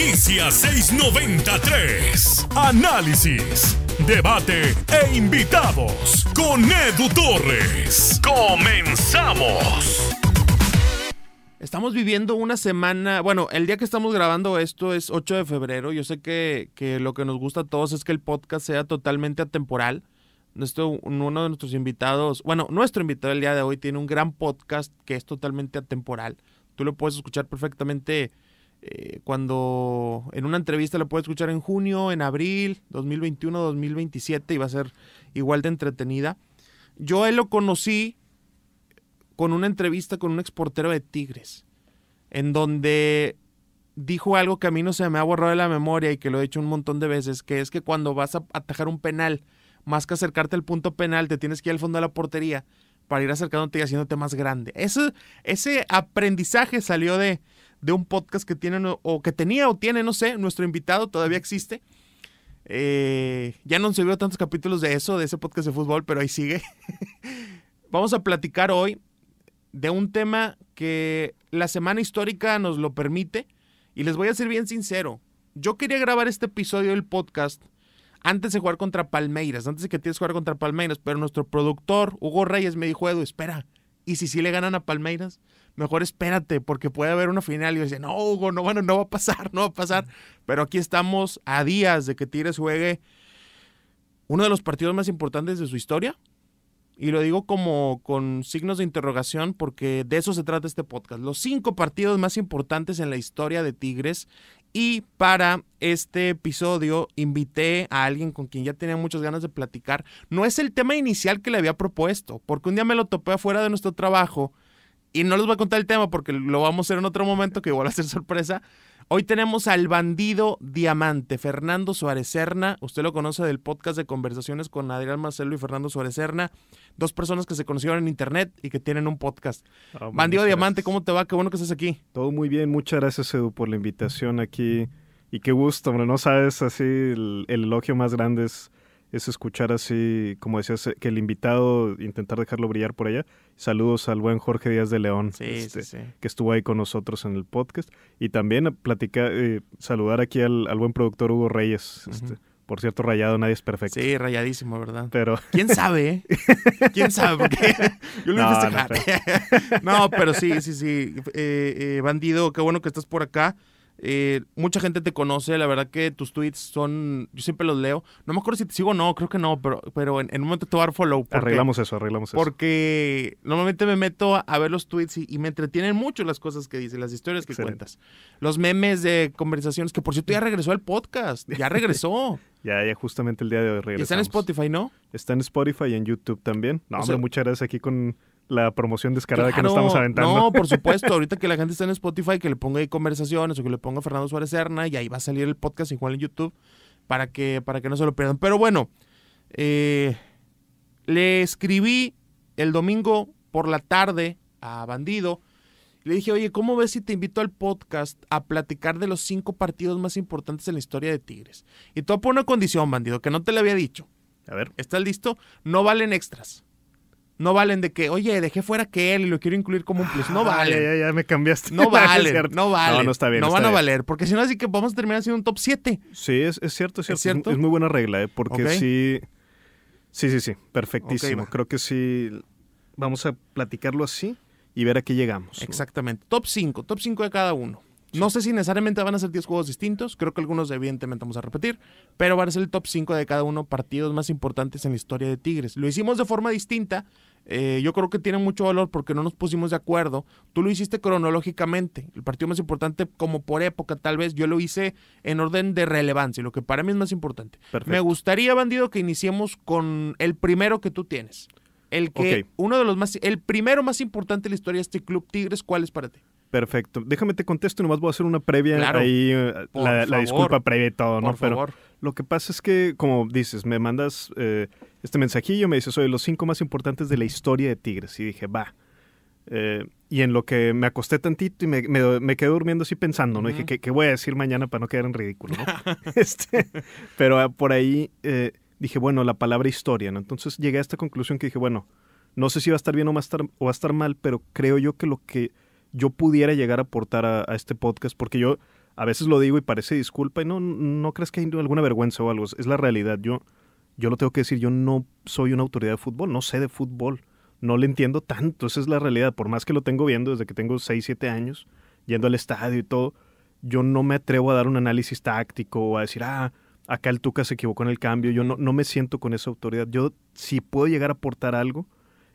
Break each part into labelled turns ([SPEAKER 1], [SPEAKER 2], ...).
[SPEAKER 1] Inicia 693. Análisis, debate e invitados con Edu Torres. Comenzamos.
[SPEAKER 2] Estamos viviendo una semana, bueno, el día que estamos grabando esto es 8 de febrero. Yo sé que, que lo que nos gusta a todos es que el podcast sea totalmente atemporal. Nuestro, uno de nuestros invitados, bueno, nuestro invitado el día de hoy tiene un gran podcast que es totalmente atemporal. Tú lo puedes escuchar perfectamente eh, cuando en una entrevista lo puedes escuchar en junio, en abril, 2021, 2027 y va a ser igual de entretenida. Yo él lo conocí con una entrevista con un exportero de Tigres, en donde dijo algo que a mí no se me ha borrado de la memoria y que lo he hecho un montón de veces, que es que cuando vas a atajar un penal, más que acercarte al punto penal, te tienes que ir al fondo de la portería para ir acercándote y haciéndote más grande. Ese, ese aprendizaje salió de, de un podcast que tiene o que tenía o tiene, no sé, nuestro invitado todavía existe. Eh, ya no se vio tantos capítulos de eso, de ese podcast de fútbol, pero ahí sigue. Vamos a platicar hoy de un tema que la semana histórica nos lo permite y les voy a ser bien sincero. Yo quería grabar este episodio del podcast antes de jugar contra Palmeiras, antes de que tienes que jugar contra Palmeiras, pero nuestro productor, Hugo Reyes, me dijo, Edu, espera, ¿y si sí le ganan a Palmeiras? Mejor espérate, porque puede haber una final. Y yo decía, no, Hugo, no, bueno, no va a pasar, no va a pasar. Pero aquí estamos a días de que Tigres juegue uno de los partidos más importantes de su historia. Y lo digo como con signos de interrogación porque de eso se trata este podcast. Los cinco partidos más importantes en la historia de Tigres y para este episodio invité a alguien con quien ya tenía muchas ganas de platicar. No es el tema inicial que le había propuesto, porque un día me lo topé afuera de nuestro trabajo y no les voy a contar el tema porque lo vamos a hacer en otro momento que igual va a ser sorpresa. Hoy tenemos al bandido diamante, Fernando Suárez Serna. Usted lo conoce del podcast de conversaciones con Adrián Marcelo y Fernando Suárez Serna. Dos personas que se conocieron en internet y que tienen un podcast. Oh, bandido diamante, ¿cómo te va? Qué bueno que estás aquí.
[SPEAKER 3] Todo muy bien. Muchas gracias, Edu, por la invitación aquí. Y qué gusto, hombre. No sabes así, el, el elogio más grande es es escuchar así, como decías, que el invitado, intentar dejarlo brillar por allá. Saludos al buen Jorge Díaz de León, este, que estuvo ahí con nosotros en el podcast. Y también platicar, eh, saludar aquí al, buen productor Hugo Reyes. Este, por cierto, rayado, nadie es perfecto.
[SPEAKER 2] Sí, rayadísimo, ¿verdad?
[SPEAKER 3] Pero...
[SPEAKER 2] ¿Quién sabe? ¿Quién sabe? Porque yo lo no, no, pero... no, pero sí, sí, sí. Eh, eh, bandido, qué bueno que estás por acá. Eh, mucha gente te conoce, la verdad que tus tweets son, yo siempre los leo. No me acuerdo si te sigo o no, creo que no, pero, pero en, un momento te voy a dar follow.
[SPEAKER 3] arreglamos eso, arreglamos
[SPEAKER 2] eso. Porque normalmente me meto a, ver los tweets y, me entretienen mucho las cosas que dices, las historias que cuentas. Los memes de conversaciones, que por cierto ya regresó al podcast, ya regresó.
[SPEAKER 3] ya, ya justamente el día de hoy regresamos.
[SPEAKER 2] está en Spotify, ¿no?
[SPEAKER 3] Está en Spotify y en YouTube también. No, hombre, muchas gracias aquí con la promoción descarada que nos estamos aventando.
[SPEAKER 2] No, por supuesto. Ahorita que la gente está en Spotify, que le ponga ahí conversaciones o que le ponga Fernando Suárez Serna y ahí va a salir el podcast igual en YouTube para que, para que no se lo pierdan. Pero bueno, eh, le escribí el domingo por la tarde a Bandido. Le dije, oye, ¿cómo ves si te invito al podcast a platicar de los cinco partidos más importantes en la historia de Tigres? Y todo por una condición, Bandido, que no te le había dicho.
[SPEAKER 3] A ver.
[SPEAKER 2] ¿Estás listo? No valen extras. No valen de que, oye, dejé fuera que él y lo quiero incluir como un plus. No ah, valen.
[SPEAKER 3] Ya, ya, me cambiaste.
[SPEAKER 2] No valen, no valen.
[SPEAKER 3] No, no está bien.
[SPEAKER 2] No
[SPEAKER 3] van
[SPEAKER 2] a valer, porque si no, así que vamos a terminar siendo un top 7.
[SPEAKER 3] Sí, es, es cierto, es cierto. ¿Es, muy buena regla, ¿eh? porque sí. Sí, sí, sí. Perfectísimo. Creo que sí. Vamos a platicarlo así y ver a qué llegamos.
[SPEAKER 2] Exactamente. Top 5, top 5 de cada uno. No sé si necesariamente van a ser 10 juegos distintos, creo que algunos evidentemente vamos a repetir, pero va a ser el top 5 de cada uno, partidos más importantes en la historia de Tigres. Lo hicimos de forma distinta, eh, yo creo que tiene mucho valor porque no nos pusimos de acuerdo. Tú lo hiciste cronológicamente, el partido más importante como por época tal vez, yo lo hice en orden de relevancia, lo que para mí es más importante. Me gustaría, Bandido, que iniciemos con el primero que tú tienes. El que, uno de los más, el primero más importante de la historia de este club Tigres, ¿cuál es para ti?
[SPEAKER 3] Perfecto. Déjame te contesto, nomás voy a hacer una previa ahí, eh, la, disculpa previa y todo, ¿no?
[SPEAKER 2] Pero
[SPEAKER 3] lo que pasa es que, como dices, me mandas eh, este mensajillo, me dices, soy los cinco más importantes de la historia de Tigres. Y dije, va. Eh, y en lo que me acosté tantito y me, me, quedé durmiendo así pensando, ¿no? Dije, ¿qué, voy a decir mañana para no quedar en ridículo, ¿no? este, pero ah, por ahí dije, bueno, la palabra historia, ¿no? Entonces llegué a esta conclusión que dije, bueno, no sé si va a estar bien o va a estar, o va a estar mal, pero creo yo que lo que yo pudiera llegar a aportar a, este podcast, porque yo a veces lo digo y parece disculpa y no, no crees que hay alguna vergüenza o algo, es la realidad. Yo, yo lo tengo que decir, yo no soy una autoridad de fútbol, no sé de fútbol, no le entiendo tanto, esa es la realidad, por más que lo tengo viendo desde que tengo 6, 7 años, yendo al estadio y todo, yo no me atrevo a dar un análisis táctico o a decir, ah, acá el Tuca se equivocó en el cambio, yo no, no me siento con esa autoridad. Yo, si puedo llegar a aportar algo,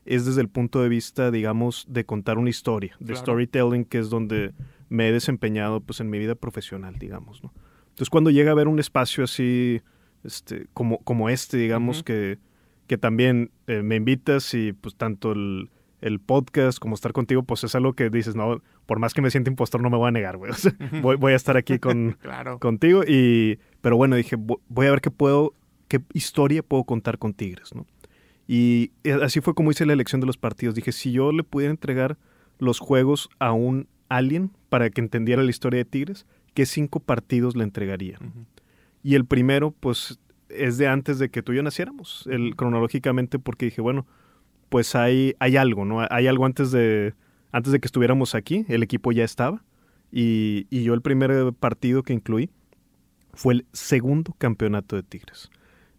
[SPEAKER 3] es desde el punto de vista, digamos, de contar una historia, de storytelling, que es donde me he desempeñado pues en mi vida profesional, digamos, ¿no? Entonces cuando llega a haber un espacio así, este, como, como este, digamos, que, que también eh, me invitas y pues tanto el, el, podcast como estar contigo, pues es algo que dices, no, por más que me sienta impostor, no me voy a negar, güey. voy, voy, a estar aquí con, contigo y, pero bueno, dije, voy a ver qué puedo, qué historia puedo contar con Tigres, ¿no? Y eh, así fue como hice la elección de los partidos. Dije, si yo le pudiera entregar los juegos a un alien para que entendiera la historia de Tigres, ¿qué cinco partidos le entregaría? Y el primero, pues, es de antes de que tú y yo naciéramos, el, cronológicamente, porque dije, bueno, pues hay, hay algo, ¿no? Hay algo antes de, antes de que estuviéramos aquí, el equipo ya estaba, y, y yo el primer partido que incluí fue el segundo campeonato de Tigres,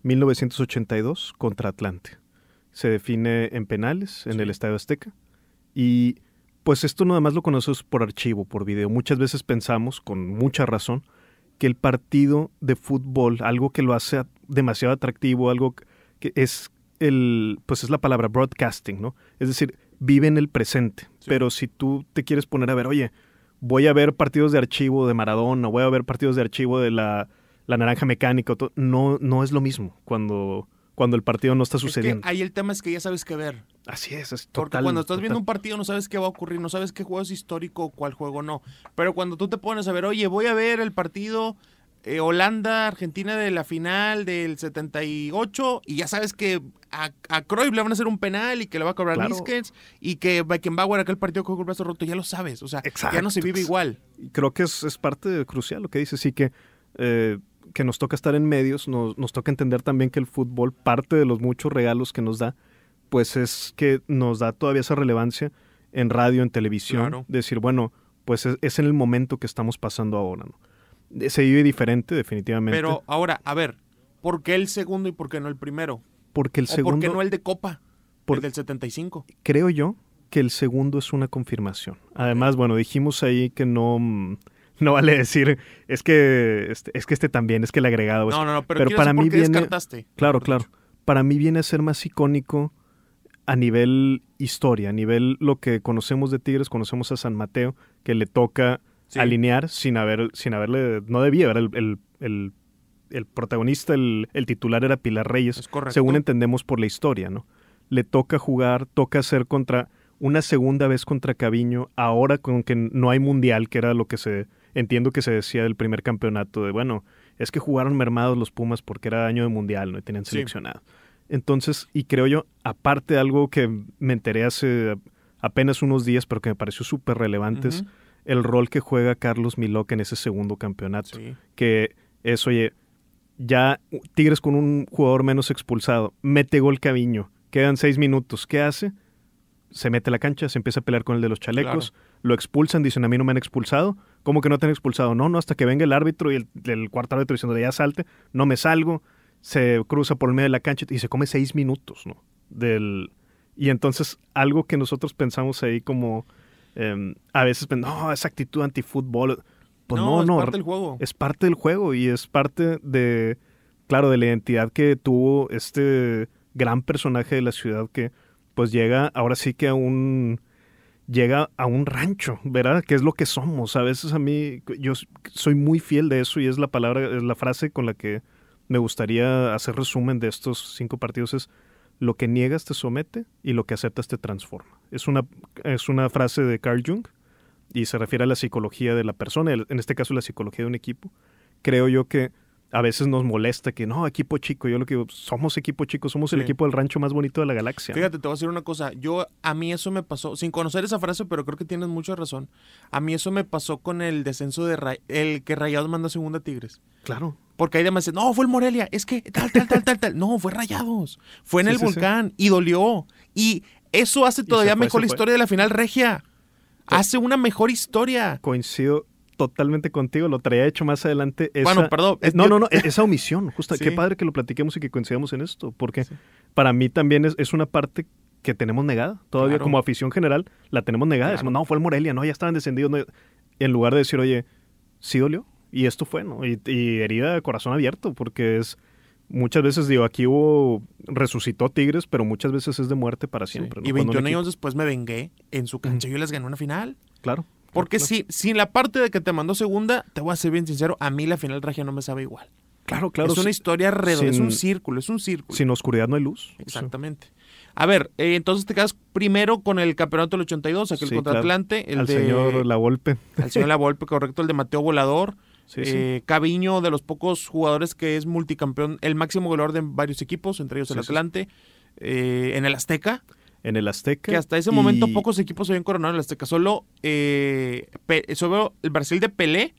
[SPEAKER 3] 1982 contra Atlante se define en penales en el Estadio Azteca. Y pues esto nada más lo conoces por archivo, por video. Muchas veces pensamos, con mucha razón, que el partido de fútbol, algo que lo hace demasiado atractivo, algo que es el, pues es la palabra broadcasting, ¿no? Es decir, vive en el presente. Pero si tú te quieres poner a ver, oye, voy a ver partidos de archivo de Maradona, voy a ver partidos de archivo de la, la naranja mecánica, no, no es lo mismo cuando cuando el partido no está sucediendo.
[SPEAKER 2] ahí el tema es que ya sabes qué ver.
[SPEAKER 3] Así es, es
[SPEAKER 2] total. Porque cuando estás viendo un partido no sabes qué va a ocurrir, no sabes qué juego es histórico o cuál juego no. Pero cuando tú te pones a ver, oye, voy a ver el partido eh, Holanda-Argentina de la final del 78 y ya sabes que a, a Cruyff le van a hacer un penal y que le va a cobrar claro. y que Beckenbauer aquel partido con el brazo roto, ya lo sabes, o sea, ya no se vive igual.
[SPEAKER 3] Creo que es, es parte crucial lo que dices, sí que... Eh, que nos toca estar en medios, nos, nos toca entender también que el fútbol, parte de los muchos regalos que nos da, pues es que nos da todavía esa relevancia en radio, en televisión, decir, bueno, pues es, en el momento que estamos pasando ahora, ¿no? Se vive diferente, definitivamente.
[SPEAKER 2] Pero ahora, a ver, ¿por qué el segundo y por qué no el primero?
[SPEAKER 3] Porque el segundo...
[SPEAKER 2] ¿Por qué no el de Copa? Por, el del 75.
[SPEAKER 3] Creo yo que el segundo es una confirmación. Además, bueno, dijimos ahí que no mm, no vale decir, es que este, es que este también, es que el agregado.
[SPEAKER 2] No, no, no, pero, para mí viene. Descartaste?
[SPEAKER 3] Claro, claro. Para mí viene a ser más icónico a nivel historia, a nivel lo que conocemos de Tigres, conocemos a San Mateo, que le toca alinear sin haber, sin haberle, no debía, era el, el, el, protagonista, el, titular era Pilar Reyes, según entendemos por la historia, ¿no? Le toca jugar, toca hacer contra una segunda vez contra Caviño, ahora con que no hay mundial, que era lo que se entiendo que se decía del primer campeonato, de bueno, es que jugaron mermados los Pumas porque era año de mundial, ¿no? Y tenían seleccionado. Entonces, y creo yo, aparte de algo que me enteré hace apenas unos días, pero que me pareció súper relevante, es el rol que juega Carlos Miloc en ese segundo campeonato. Que es, oye, ya Tigres con un jugador menos expulsado, mete gol Caviño, quedan seis minutos, ¿qué hace? Se mete a la cancha, se empieza a pelear con el de los chalecos, lo expulsan, dicen a mí no me han expulsado, ¿Cómo que no te han expulsado? No, no, hasta que venga el árbitro y el, el cuarto árbitro diciendo ya salte, no me salgo, se cruza por el medio de la cancha y se come seis minutos, ¿no? Del, y entonces algo que nosotros pensamos ahí como em, a veces, no, esa actitud antifútbol, pues no, no,
[SPEAKER 2] es parte del juego.
[SPEAKER 3] Es parte del juego y es parte de, claro, de la identidad que tuvo este gran personaje de la ciudad que pues llega ahora sí que a un llega a un rancho, ¿verdad? Que es lo que somos. A veces a mí, yo soy muy fiel de eso y es la palabra, es la frase con la que me gustaría hacer resumen de estos cinco partidos es lo que niegas te somete y lo que aceptas te transforma. Es una, es una frase de Carl Jung y se refiere a la psicología de la persona, en este caso la psicología de un equipo. Creo yo que a veces nos molesta que no, equipo chico. Yo lo que digo, somos equipo chico, somos el equipo del rancho más bonito de la galaxia.
[SPEAKER 2] Fíjate, te voy a decir una cosa. Yo, a mí eso me pasó, sin conocer esa frase, pero creo que tienes mucha razón. A mí eso me pasó con el descenso de el que Rayados manda segunda Tigres.
[SPEAKER 3] Claro.
[SPEAKER 2] Porque hay demás no, fue el Morelia, es que tal, tal, tal, tal, tal. No, fue Rayados. Fue en el volcán y dolió. Y eso hace todavía mejor la historia de la final regia. Hace una mejor historia.
[SPEAKER 3] Coincido totalmente contigo, lo traía hecho más adelante. Esa,
[SPEAKER 2] Bueno, perdón,
[SPEAKER 3] eh,
[SPEAKER 2] es-
[SPEAKER 3] no, no, no, esa omisión, justo. Qué padre que lo platiquemos y que coincidamos en esto, porque
[SPEAKER 2] Sí.
[SPEAKER 3] para mí también es, es una parte que tenemos negada. Todavía
[SPEAKER 2] Claro.
[SPEAKER 3] como afición general la tenemos negada.
[SPEAKER 2] Claro.
[SPEAKER 3] Decimos, no, fue el Morelia, no, ya estaban descendidos. no". En lugar de decir, oye, sí dolió. Y esto fue, ¿no? Y, y herida de corazón abierto, porque es... Muchas veces, digo, aquí hubo... Resucitó Tigres, pero muchas veces es de muerte para
[SPEAKER 2] Sí.
[SPEAKER 3] siempre. ¿no?
[SPEAKER 2] Y
[SPEAKER 3] Cuando un
[SPEAKER 2] 21
[SPEAKER 3] equipo-
[SPEAKER 2] años después me vengué en su cancha y yo les gané una final.
[SPEAKER 3] Claro.
[SPEAKER 2] Porque
[SPEAKER 3] claro,
[SPEAKER 2] si, sin la parte de que te mandó segunda, te voy a ser bien sincero, a mí la final regia no me sabe igual.
[SPEAKER 3] Claro, claro.
[SPEAKER 2] es una historia redonda, es un círculo, es un círculo.
[SPEAKER 3] Sin oscuridad no hay luz.
[SPEAKER 2] Exactamente. A ver, eh, entonces te quedas primero con el campeonato del 82, aquel
[SPEAKER 3] Sí,
[SPEAKER 2] contra
[SPEAKER 3] claro.
[SPEAKER 2] Atlante, el
[SPEAKER 3] Al
[SPEAKER 2] de
[SPEAKER 3] señor La Volpe.
[SPEAKER 2] al señor La Volpe, correcto, el de Mateo Volador,
[SPEAKER 3] Sí, sí.
[SPEAKER 2] eh, Caviño, de los pocos jugadores que es multicampeón, el máximo goleador de varios equipos, entre ellos el
[SPEAKER 3] Sí, sí, sí.
[SPEAKER 2] Atlante, eh, en el Azteca,
[SPEAKER 3] En el Azteca.
[SPEAKER 2] que hasta ese momento pocos equipos habían coronado en el Azteca, solo, eh, solo el Brasil de Pelé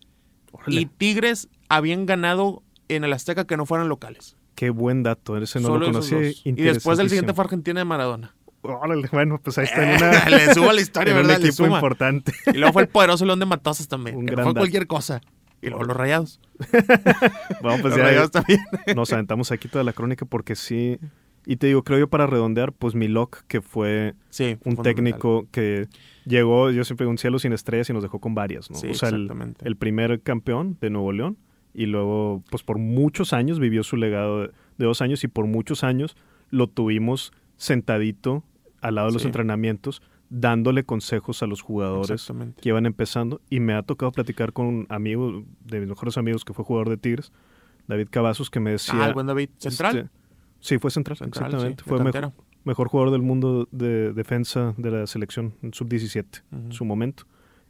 [SPEAKER 3] Órale,
[SPEAKER 2] y Tigres habían ganado en el Azteca que no fueran locales.
[SPEAKER 3] Qué buen dato. Ese no
[SPEAKER 2] Solo
[SPEAKER 3] lo
[SPEAKER 2] dos. Y después del siguiente fue Argentina de Maradona.
[SPEAKER 3] Órale, bueno, pues ahí está en una.
[SPEAKER 2] Le subo a la historia,
[SPEAKER 3] en un
[SPEAKER 2] ¿verdad? Le
[SPEAKER 3] equipo importante.
[SPEAKER 2] Y luego fue el poderoso León de Matosas también.
[SPEAKER 3] Un
[SPEAKER 2] que no
[SPEAKER 3] gran
[SPEAKER 2] fue
[SPEAKER 3] dato.
[SPEAKER 2] cualquier cosa. Y luego los rayados.
[SPEAKER 3] Bueno, pues
[SPEAKER 2] los rayados
[SPEAKER 3] ya
[SPEAKER 2] también.
[SPEAKER 3] nos aventamos aquí toda la crónica porque sí. Y te digo, creo yo para redondear, pues Milok, que fue
[SPEAKER 2] Sí.
[SPEAKER 3] un técnico que llegó, yo siempre digo, un cielo sin estrellas y nos dejó con varias, ¿no?
[SPEAKER 2] Sí,
[SPEAKER 3] o sea, el, primer campeón de Nuevo León y luego, pues por muchos años vivió su legado de, de dos años y por muchos años lo tuvimos sentadito al lado de los
[SPEAKER 2] Sí.
[SPEAKER 3] entrenamientos, dándole consejos a los jugadores que iban empezando y me ha tocado platicar con un amigo de mis mejores amigos que fue jugador de Tigres, David Cavazos, que me decía...
[SPEAKER 2] Ah, el buen David. ¿Central?
[SPEAKER 3] este, sí, fue central,
[SPEAKER 2] Central,
[SPEAKER 3] exactamente.
[SPEAKER 2] sí,
[SPEAKER 3] fue mejor, mejor jugador del mundo de defensa de la selección sub-17 en su momento.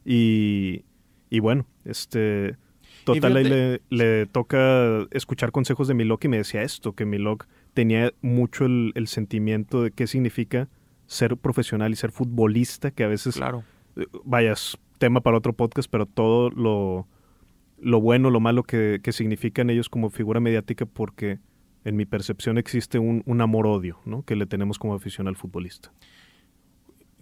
[SPEAKER 3] Y, y bueno, este total ahí le, toca escuchar consejos de Milok y me decía esto, que Milok tenía mucho el, el sentimiento de qué significa ser profesional y ser futbolista, que a veces,
[SPEAKER 2] Claro.
[SPEAKER 3] eh, vaya, es tema para otro podcast, pero todo lo, lo bueno, lo malo que, que significan ellos como figura mediática, porque en mi percepción existe un, un amor-odio, ¿no? Que le tenemos como afición al futbolista.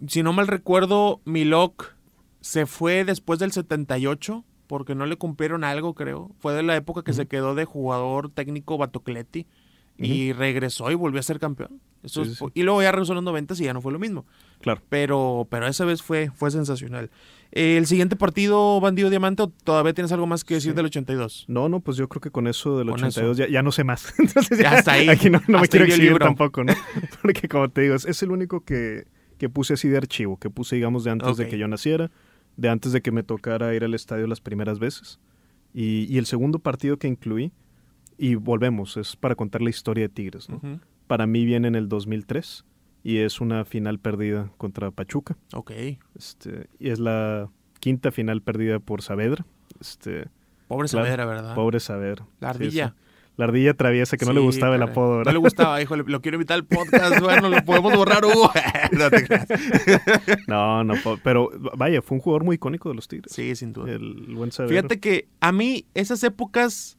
[SPEAKER 2] Si no mal recuerdo, Milok se fue después del 78 porque no le cumplieron algo, creo. Fue de la época que se quedó de jugador técnico Batocletti y regresó y volvió a ser campeón. Eso
[SPEAKER 3] Sí,
[SPEAKER 2] es-
[SPEAKER 3] sí, sí.
[SPEAKER 2] Y luego ya regresó en los 90 y ya no fue lo mismo.
[SPEAKER 3] Claro.
[SPEAKER 2] Pero, pero esa vez fue, fue sensacional. Eh, ¿El siguiente partido, Bandido Diamante, o todavía tienes algo más que decir
[SPEAKER 3] Sí.
[SPEAKER 2] del 82?
[SPEAKER 3] No, no, pues yo creo que con eso del
[SPEAKER 2] Con
[SPEAKER 3] 82 ya, ya no sé más. Entonces
[SPEAKER 2] Ya hasta ahí.
[SPEAKER 3] Aquí no, no me quiero exhibir tampoco, ¿no? Porque como te digo, es, es el único que, que puse así de archivo, que puse, digamos, de antes de que yo naciera, de antes de que me tocara ir al estadio las primeras veces. Y, y el segundo partido que incluí, y volvemos, es para contar la historia de Tigres, ¿no? Para mí viene en el 2003 y es una final perdida contra Pachuca.
[SPEAKER 2] Ok.
[SPEAKER 3] Este, y es la quinta final perdida por Saavedra. Este,
[SPEAKER 2] Pobre. Saavedra, ¿verdad?
[SPEAKER 3] pobre Saavedra.
[SPEAKER 2] La ardilla.
[SPEAKER 3] sí. La ardilla traviesa que no le gustaba el apodo,
[SPEAKER 2] No
[SPEAKER 3] ¿verdad?
[SPEAKER 2] le gustaba, híjole, lo quiero invitar al podcast. Bueno, lo podemos borrar, Hugo. no te creas.
[SPEAKER 3] No, no, pero vaya, fue un jugador muy icónico de los Tigres.
[SPEAKER 2] Sí, sin duda.
[SPEAKER 3] El buen Saavedra.
[SPEAKER 2] Fíjate que a mí esas épocas,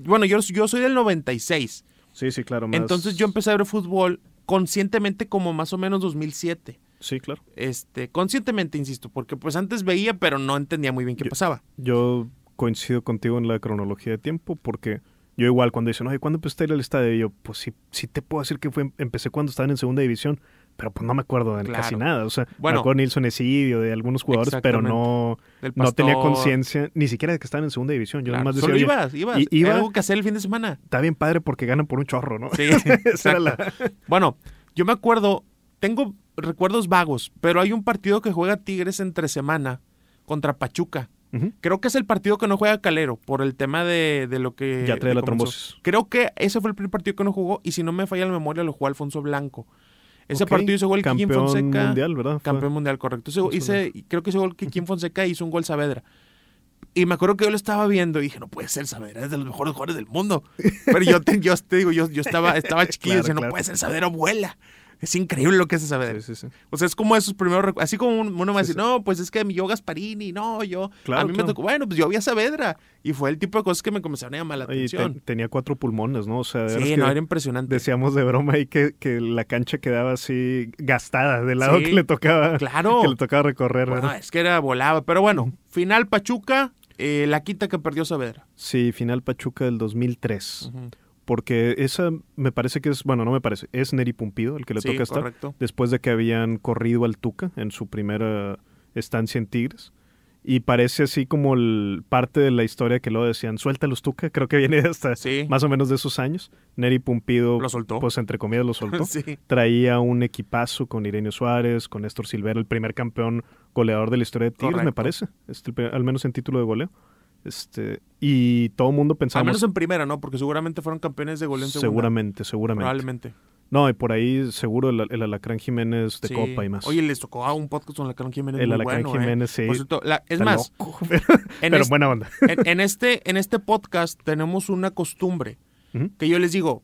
[SPEAKER 2] bueno, yo, yo soy del 96,
[SPEAKER 3] Sí, sí, claro. Más...
[SPEAKER 2] entonces yo empecé a ver fútbol conscientemente como más o menos 2007.
[SPEAKER 3] Sí, claro.
[SPEAKER 2] Este, conscientemente, insisto, porque pues antes veía, pero no entendía muy bien qué
[SPEAKER 3] Yo-
[SPEAKER 2] pasaba.
[SPEAKER 3] Yo coincido contigo en la cronología de tiempo porque yo igual cuando dicen, oye, ¿cuándo empezaste a ir al estadio? Y yo, pues sí, sí te puedo decir que fue, empecé cuando estaban en segunda división, pero pues no me acuerdo de
[SPEAKER 2] Claro.
[SPEAKER 3] casi nada. O sea,
[SPEAKER 2] Bueno.
[SPEAKER 3] me acuerdo de Nilson Esidio, de algunos jugadores, pero no, no tenía conciencia ni siquiera de que estaban en segunda división. Yo
[SPEAKER 2] Claro,
[SPEAKER 3] nomás
[SPEAKER 2] Solo
[SPEAKER 3] decía, oye,
[SPEAKER 2] ibas, ibas.
[SPEAKER 3] y- iba-
[SPEAKER 2] algo que hacer el fin de semana.
[SPEAKER 3] está bien padre porque ganan por un chorro, ¿no?
[SPEAKER 2] Sí,
[SPEAKER 3] Esa era
[SPEAKER 2] exacto.
[SPEAKER 3] la...
[SPEAKER 2] Bueno, yo me acuerdo, tengo recuerdos vagos, pero hay un partido que juega Tigres entre semana contra Pachuca. Creo que es el partido que no juega Calero por el tema de, de lo que.
[SPEAKER 3] Ya trae la
[SPEAKER 2] comenzó.
[SPEAKER 3] trombosis.
[SPEAKER 2] Creo que ese fue el primer partido que no jugó y si no me falla la memoria lo jugó Alfonso Blanco. Ese partido hizo gol Kikín
[SPEAKER 3] campeón
[SPEAKER 2] Fonseca.
[SPEAKER 3] mundial, ¿verdad? Fue-
[SPEAKER 2] Campeón mundial, correcto. Hizo- hice, creo que hizo gol Kikín Fonseca y hizo un gol Saavedra. Y me acuerdo que yo lo estaba viendo y dije, no puede ser Saavedra, es de los mejores jugadores del mundo. Pero yo te, yo te digo, yo, yo estaba, estaba chiquillo y
[SPEAKER 3] Claro,
[SPEAKER 2] no puede ser Saavedra, vuela. Es increíble lo que hace Saavedra.
[SPEAKER 3] Sí, sí, sí.
[SPEAKER 2] O sea, es como esos primeros recu- Así como un- uno me decir, no, pues es que yo Gasparini, no, yo.
[SPEAKER 3] Claro,
[SPEAKER 2] a mí
[SPEAKER 3] claro.
[SPEAKER 2] me tocó, bueno, pues yo vi a Saavedra. Y fue el tipo de cosas que me comenzaron a llamar la
[SPEAKER 3] Oye, te-
[SPEAKER 2] atención.
[SPEAKER 3] tenía cuatro pulmones, ¿no? O sea,
[SPEAKER 2] Sí, no, era impresionante.
[SPEAKER 3] decíamos de broma ahí que, que la cancha quedaba así gastada del lado que le tocaba
[SPEAKER 2] Claro.
[SPEAKER 3] que le tocaba recorrer.
[SPEAKER 2] Es que era volaba. Pero bueno, final Pachuca, eh, la quita que perdió Saavedra.
[SPEAKER 3] Sí, final Pachuca del 2003.
[SPEAKER 2] Ujú.
[SPEAKER 3] Porque esa me parece que es, bueno, no me parece, es Neri Pumpido el que le
[SPEAKER 2] Sí,
[SPEAKER 3] toca estar.
[SPEAKER 2] correcto.
[SPEAKER 3] Después de que habían corrido al Tuca en su primera estancia en Tigres. Y parece así como el, parte de la historia que luego decían, suelta los Tuca, creo que viene hasta
[SPEAKER 2] Sí,
[SPEAKER 3] más o menos de esos años. Neri Pumpido,
[SPEAKER 2] lo soltó.
[SPEAKER 3] pues entre comillas lo soltó.
[SPEAKER 2] sí,
[SPEAKER 3] Traía un equipazo con Irenio Suárez, con Néstor Silvera, el primer campeón goleador de la historia de Tigres, me parece. Este, al menos en título de goleo. Este, y todo el mundo
[SPEAKER 2] al
[SPEAKER 3] pensamos,
[SPEAKER 2] menos en primera, ¿no? Porque seguramente fueron campeones de goleo en segunda.
[SPEAKER 3] seguramente, seguramente.
[SPEAKER 2] Probablemente.
[SPEAKER 3] No, y por ahí seguro el, el Alacrán Jiménez de
[SPEAKER 2] Sí.
[SPEAKER 3] Copa y más.
[SPEAKER 2] Oye, les tocó a un podcast con Alacrán Jiménez
[SPEAKER 3] el
[SPEAKER 2] muy
[SPEAKER 3] Alacrán
[SPEAKER 2] bueno, ¿eh?
[SPEAKER 3] Jiménez, sí.
[SPEAKER 2] Por cierto, la- es
[SPEAKER 3] está
[SPEAKER 2] más,
[SPEAKER 3] loco, pero, pero
[SPEAKER 2] este,
[SPEAKER 3] buena onda.
[SPEAKER 2] en- en este, en este podcast tenemos una costumbre que yo les digo,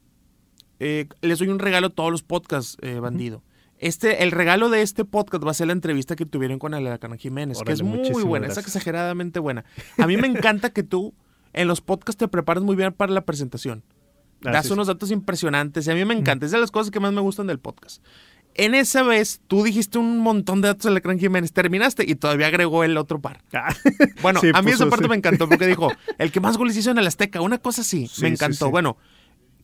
[SPEAKER 2] eh, les doy un regalo a todos los podcasts, eh, bandido. Este, el regalo de este podcast va a ser la entrevista que tuvieron con Alacrán Jiménez, que es muy buena,
[SPEAKER 3] gracias.
[SPEAKER 2] es exageradamente buena. A mí me encanta que tú en los podcasts te preparas muy bien para la presentación.
[SPEAKER 3] Ah,
[SPEAKER 2] das
[SPEAKER 3] sí, sí.
[SPEAKER 2] unos datos impresionantes y a mí me encanta. Es de las cosas que más me gustan del podcast. En esa vez, tú dijiste un montón de datos de Alacrán Jiménez. Terminaste y todavía agregó el otro par.
[SPEAKER 3] Ah,
[SPEAKER 2] Bueno,
[SPEAKER 3] Sí,
[SPEAKER 2] a mí
[SPEAKER 3] puso,
[SPEAKER 2] esa parte me encantó porque dijo, el que más goles hizo en el Azteca, una cosa así,
[SPEAKER 3] Sí,
[SPEAKER 2] me encantó. Bueno,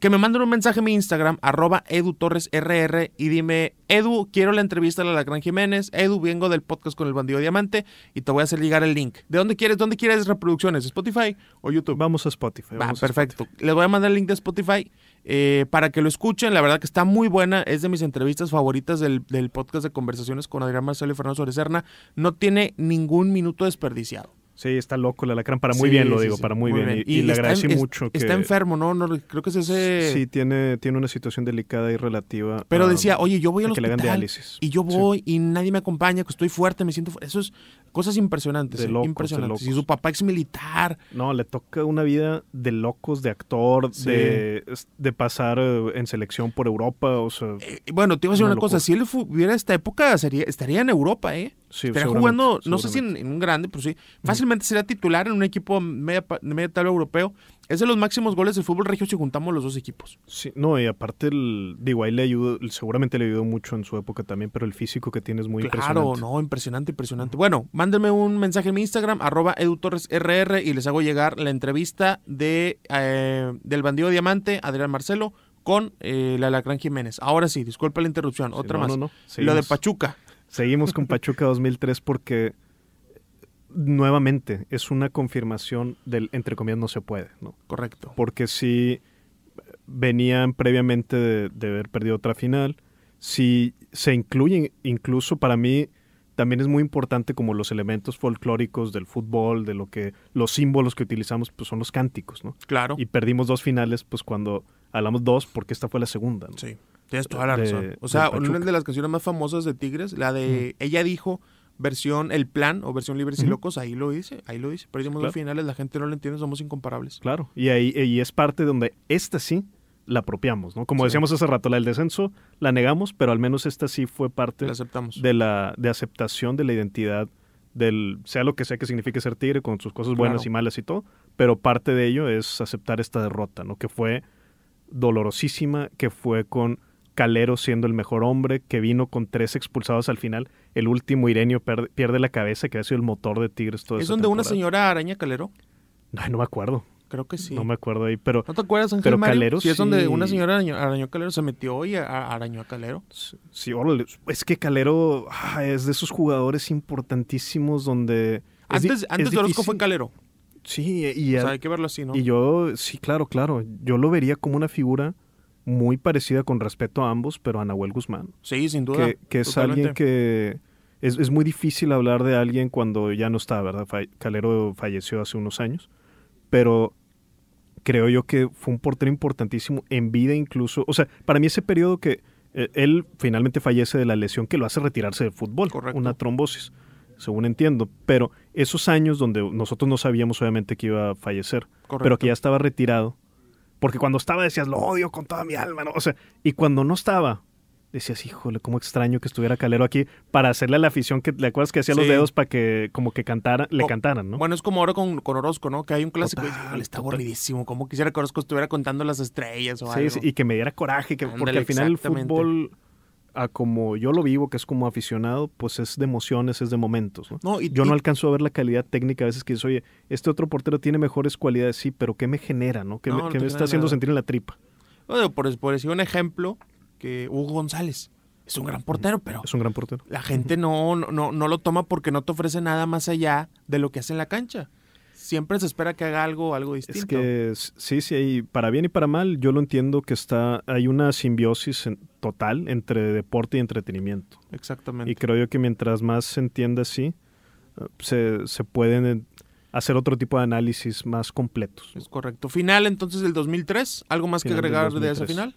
[SPEAKER 2] que me manden un mensaje a mi Instagram, arroba edutorresrr, y dime, Edu, quiero la entrevista a la Gran Jiménez, Edu, vengo del podcast con el bandido diamante, y te voy a hacer llegar el link. ¿De dónde quieres? ¿Dónde quieres reproducciones? ¿Spotify o YouTube?
[SPEAKER 3] Vamos a Spotify.
[SPEAKER 2] Va,
[SPEAKER 3] vamos a
[SPEAKER 2] perfecto. Les voy a mandar el link de Spotify eh, para que lo escuchen. La verdad que está muy buena. Es de mis entrevistas favoritas del, del podcast de conversaciones con Adrián Marcelo y Fernando Sorecerna. No tiene ningún minuto desperdiciado.
[SPEAKER 3] Sí, está loco el Alacrán, para muy
[SPEAKER 2] Sí,
[SPEAKER 3] bien lo
[SPEAKER 2] sí,
[SPEAKER 3] digo,
[SPEAKER 2] sí,
[SPEAKER 3] para muy, bien. Y, y le agradecí
[SPEAKER 2] en-
[SPEAKER 3] mucho que...
[SPEAKER 2] Está enfermo, ¿no? no creo que es ese...
[SPEAKER 3] Sí, tiene, tiene una situación delicada y relativa.
[SPEAKER 2] Pero
[SPEAKER 3] a-
[SPEAKER 2] decía, oye, yo voy
[SPEAKER 3] a
[SPEAKER 2] al
[SPEAKER 3] que le hagan
[SPEAKER 2] hospital
[SPEAKER 3] diálisis.
[SPEAKER 2] y yo voy y nadie me acompaña, que estoy fuerte, me siento... fu-". Eso es cosas impresionantes,
[SPEAKER 3] De
[SPEAKER 2] eh,
[SPEAKER 3] locos, de
[SPEAKER 2] impresionantes. Y
[SPEAKER 3] locos.
[SPEAKER 2] su papá ex militar.
[SPEAKER 3] No, le toca una vida de locos, de actor,
[SPEAKER 2] Sí.
[SPEAKER 3] de, de pasar eh, en selección por Europa, o sea,
[SPEAKER 2] Eh, bueno, te iba a decir
[SPEAKER 3] Una
[SPEAKER 2] una, cosa, si él hubiera esta época, sería, estaría en Europa, ¿eh?
[SPEAKER 3] sí,
[SPEAKER 2] Estaría jugando, no sé si en, en un grande, pero sí, fácilmente sería titular en un equipo media, de media tabla europeo. Es de los máximos goles del fútbol regio si juntamos los dos equipos.
[SPEAKER 3] Sí, no, y aparte, el, digo, ahí le ayudó, seguramente le ayudó mucho en su época también, pero el físico que tiene es muy
[SPEAKER 2] claro,
[SPEAKER 3] impresionante.
[SPEAKER 2] no, impresionante, impresionante. Bueno, mándenme un mensaje en mi Instagram, arroba edutorresrr, y les hago llegar la entrevista de eh, del bandido diamante, Adrián Marcelo, con eh, la Lacrán Jiménez. Ahora sí, disculpa la interrupción,
[SPEAKER 3] Sí,
[SPEAKER 2] otra
[SPEAKER 3] no,
[SPEAKER 2] más.
[SPEAKER 3] no, no,
[SPEAKER 2] Lo de. Pachuca.
[SPEAKER 3] Seguimos con Pachuca 2003 porque nuevamente es una confirmación del entre comillas no se puede, ¿no?
[SPEAKER 2] Correcto.
[SPEAKER 3] Porque si venían previamente de, de haber perdido otra final, si se incluyen, incluso para mí también es muy importante como los elementos folclóricos del fútbol, de lo que los símbolos que utilizamos pues son los cánticos, ¿no?
[SPEAKER 2] Claro.
[SPEAKER 3] Y perdimos dos finales pues cuando hablamos dos porque esta fue la segunda, ¿no?
[SPEAKER 2] Sí, tienes toda la
[SPEAKER 3] de-
[SPEAKER 2] razón. O sea, una de las canciones más famosas de Tigres, la de Ella dijo, versión El Plan o versión Libres y. Locos, ahí lo dice, ahí lo dice. Perdimos
[SPEAKER 3] Claro.
[SPEAKER 2] dos finales, la gente no lo entiende, somos incomparables.
[SPEAKER 3] Claro, y ahí y es parte donde esta sí la apropiamos, ¿no? Como
[SPEAKER 2] Sí.
[SPEAKER 3] decíamos hace rato, la del descenso la negamos, pero al menos esta sí fue parte
[SPEAKER 2] La aceptamos.
[SPEAKER 3] de la de aceptación de la identidad del sea lo que sea que signifique ser tigre con sus cosas buenas
[SPEAKER 2] Claro.
[SPEAKER 3] y malas y todo, pero parte de ello es aceptar esta derrota, ¿no? Que fue dolorosísima, que fue con Calero siendo el mejor hombre, que vino con tres expulsados al final. El último, Irenio, pierde la cabeza, que ha sido el motor de Tigres todo
[SPEAKER 2] ¿Es donde una señora araña Calero?
[SPEAKER 3] Ay, no me acuerdo,
[SPEAKER 2] Creo que sí.
[SPEAKER 3] no me acuerdo ahí, pero
[SPEAKER 2] ¿No te acuerdas, Ángel
[SPEAKER 3] Pero
[SPEAKER 2] Mario?
[SPEAKER 3] Calero
[SPEAKER 2] sí, es donde una señora arañó, arañó Calero, se metió y arañó a Calero.
[SPEAKER 3] Sí, órale. Es que Calero ah, es de esos jugadores importantísimos donde... es
[SPEAKER 2] Antes,
[SPEAKER 3] es
[SPEAKER 2] antes de Orozco fue Calero.
[SPEAKER 3] Sí, y,
[SPEAKER 2] O sea, hay que verlo así, ¿no?
[SPEAKER 3] y yo, sí, claro, claro. Yo lo vería como una figura muy parecida con respeto a ambos, pero a Nahuel Guzmán.
[SPEAKER 2] Sí, sin duda.
[SPEAKER 3] Que, que es
[SPEAKER 2] totalmente.
[SPEAKER 3] alguien que... Es, es muy difícil hablar de alguien cuando ya no está, ¿verdad? Fa- Calero falleció hace unos años, pero creo yo que fue un portero importantísimo en vida incluso. O sea, para mí ese periodo que eh, él finalmente fallece de la lesión que lo hace retirarse del fútbol,
[SPEAKER 2] Correcto.
[SPEAKER 3] una trombosis, según entiendo. Pero esos años donde nosotros no sabíamos obviamente que iba a fallecer,
[SPEAKER 2] Correcto.
[SPEAKER 3] pero que ya estaba retirado, porque cuando estaba decías, lo odio con toda mi alma, ¿no? O sea, y cuando no estaba, decías, híjole, cómo extraño que estuviera Calero aquí para hacerle a la afición que, ¿le acuerdas que hacía los dedos para que como que cantara, le
[SPEAKER 2] O-
[SPEAKER 3] cantaran, ¿no?
[SPEAKER 2] Bueno, es como ahora con, con Orozco, ¿no? Que hay un clásico y
[SPEAKER 3] Total,
[SPEAKER 2] dices, "Híjole, está aburridísimo. Como quisiera que Orozco estuviera contando las estrellas o
[SPEAKER 3] Sí,
[SPEAKER 2] algo.
[SPEAKER 3] sí, y que me diera coraje, que, porque al final el fútbol a como yo lo vivo, que es como aficionado, pues es de emociones, es de momentos. ¿no?
[SPEAKER 2] No, y-
[SPEAKER 3] yo no
[SPEAKER 2] y-
[SPEAKER 3] alcanzo a ver la calidad técnica a veces que dices, oye, este otro portero tiene mejores cualidades, sí, pero ¿qué me genera? ¿no? ¿Qué,
[SPEAKER 2] No,
[SPEAKER 3] me,
[SPEAKER 2] no
[SPEAKER 3] qué me está haciendo
[SPEAKER 2] nada.
[SPEAKER 3] sentir en la tripa?
[SPEAKER 2] Bueno, por, por decir un ejemplo, que Hugo González es un gran portero, pero
[SPEAKER 3] Es un gran portero.
[SPEAKER 2] la gente no, no, no, no lo toma porque no te ofrece nada más allá de lo que hace en la cancha. Siempre se espera que haga algo, algo distinto.
[SPEAKER 3] Es que sí, sí, hay, para bien y para mal, yo lo entiendo que está, hay una simbiosis en- total entre deporte y entretenimiento.
[SPEAKER 2] Exactamente.
[SPEAKER 3] Y creo yo que mientras más se entienda así, se, se pueden eh, hacer otro tipo de análisis más completos.
[SPEAKER 2] Es correcto. Final entonces del 2003. ¿Algo más
[SPEAKER 3] Final
[SPEAKER 2] que agregar de esa
[SPEAKER 3] 2003.
[SPEAKER 2] final?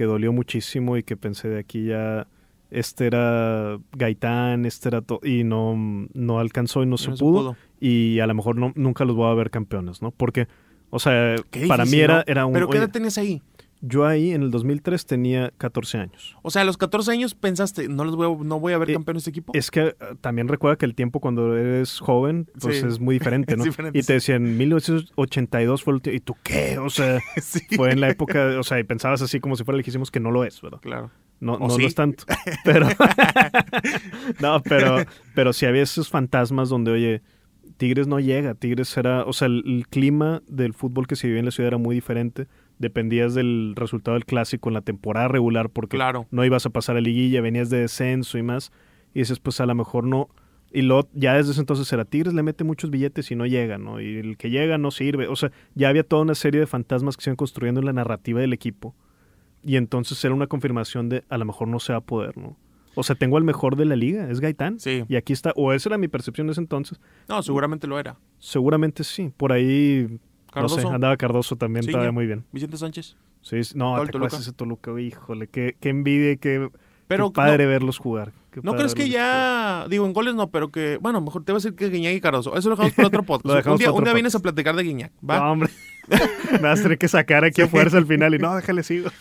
[SPEAKER 3] Que dolió muchísimo y que pensé de aquí ya, este era Gaitán, este era to- y no, no alcanzó y no, se, pudo, Y a lo mejor no, nunca los voy a ver campeones, ¿no? Porque, o sea,
[SPEAKER 2] Qué
[SPEAKER 3] para mí era,
[SPEAKER 2] ¿no?
[SPEAKER 3] era un...
[SPEAKER 2] ¿Pero qué edad tenías ahí?
[SPEAKER 3] Yo ahí en el 2003 tenía 14 años.
[SPEAKER 2] O sea, a los 14 años pensaste, no los voy a, no voy a ver
[SPEAKER 3] Eh,
[SPEAKER 2] campeón este equipo.
[SPEAKER 3] Es que eh, también recuerda que el tiempo cuando eres joven, pues
[SPEAKER 2] Sí.
[SPEAKER 3] es muy diferente,
[SPEAKER 2] Es
[SPEAKER 3] ¿no?
[SPEAKER 2] diferente,
[SPEAKER 3] y te
[SPEAKER 2] sí.
[SPEAKER 3] decían, 1982 fue el último. ¿Y tú qué? O sea,
[SPEAKER 2] sí.
[SPEAKER 3] fue en la época, o sea, y pensabas así como si fuera lejísimos que no lo es, ¿verdad?
[SPEAKER 2] Claro.
[SPEAKER 3] No,
[SPEAKER 2] ¿O
[SPEAKER 3] no
[SPEAKER 2] sí?
[SPEAKER 3] lo es tanto. Pero, no, pero, pero sí había esos fantasmas donde, oye, Tigres no llega, Tigres era, o sea, el, el clima del fútbol que se vivía en la ciudad era muy diferente. Dependías del resultado del clásico en la temporada regular porque
[SPEAKER 2] Claro.
[SPEAKER 3] no ibas a pasar a liguilla, venías de descenso y más. Y dices, pues a lo mejor no. Y lo, ya desde ese entonces era Tigres le mete muchos billetes y no llega, ¿no? Y el que llega no sirve. O sea, ya había toda una serie de fantasmas que se iban construyendo en la narrativa del equipo. Y entonces era una confirmación de a lo mejor no se va a poder, ¿no? O sea, tengo al mejor de la liga, es Gaitán.
[SPEAKER 2] Sí.
[SPEAKER 3] Y aquí está, o esa era mi percepción en ese entonces.
[SPEAKER 2] No, seguramente lo era.
[SPEAKER 3] Seguramente sí. Por ahí,
[SPEAKER 2] Cardoso.
[SPEAKER 3] no sé, andaba Cardoso también,
[SPEAKER 2] Sí,
[SPEAKER 3] estaba muy bien.
[SPEAKER 2] Vicente Sánchez.
[SPEAKER 3] Sí, sí. no, te acuerdas
[SPEAKER 2] Toluca.
[SPEAKER 3] ese Toluca, híjole, qué, qué envidia, y qué,
[SPEAKER 2] Pero
[SPEAKER 3] qué padre
[SPEAKER 2] no,
[SPEAKER 3] verlos jugar. qué
[SPEAKER 2] ¿no crees que
[SPEAKER 3] jugar.
[SPEAKER 2] ya, digo, en goles no, pero que, bueno, mejor te voy a decir que Guiñac y Cardoso. Eso lo dejamos para otro podcast.
[SPEAKER 3] Lo dejamos
[SPEAKER 2] un día,
[SPEAKER 3] para otro
[SPEAKER 2] un día vienes a platicar de Guiñac, ¿va?
[SPEAKER 3] No, hombre. Me vas a tener que sacar aquí a fuerza al final y no, déjale sigo.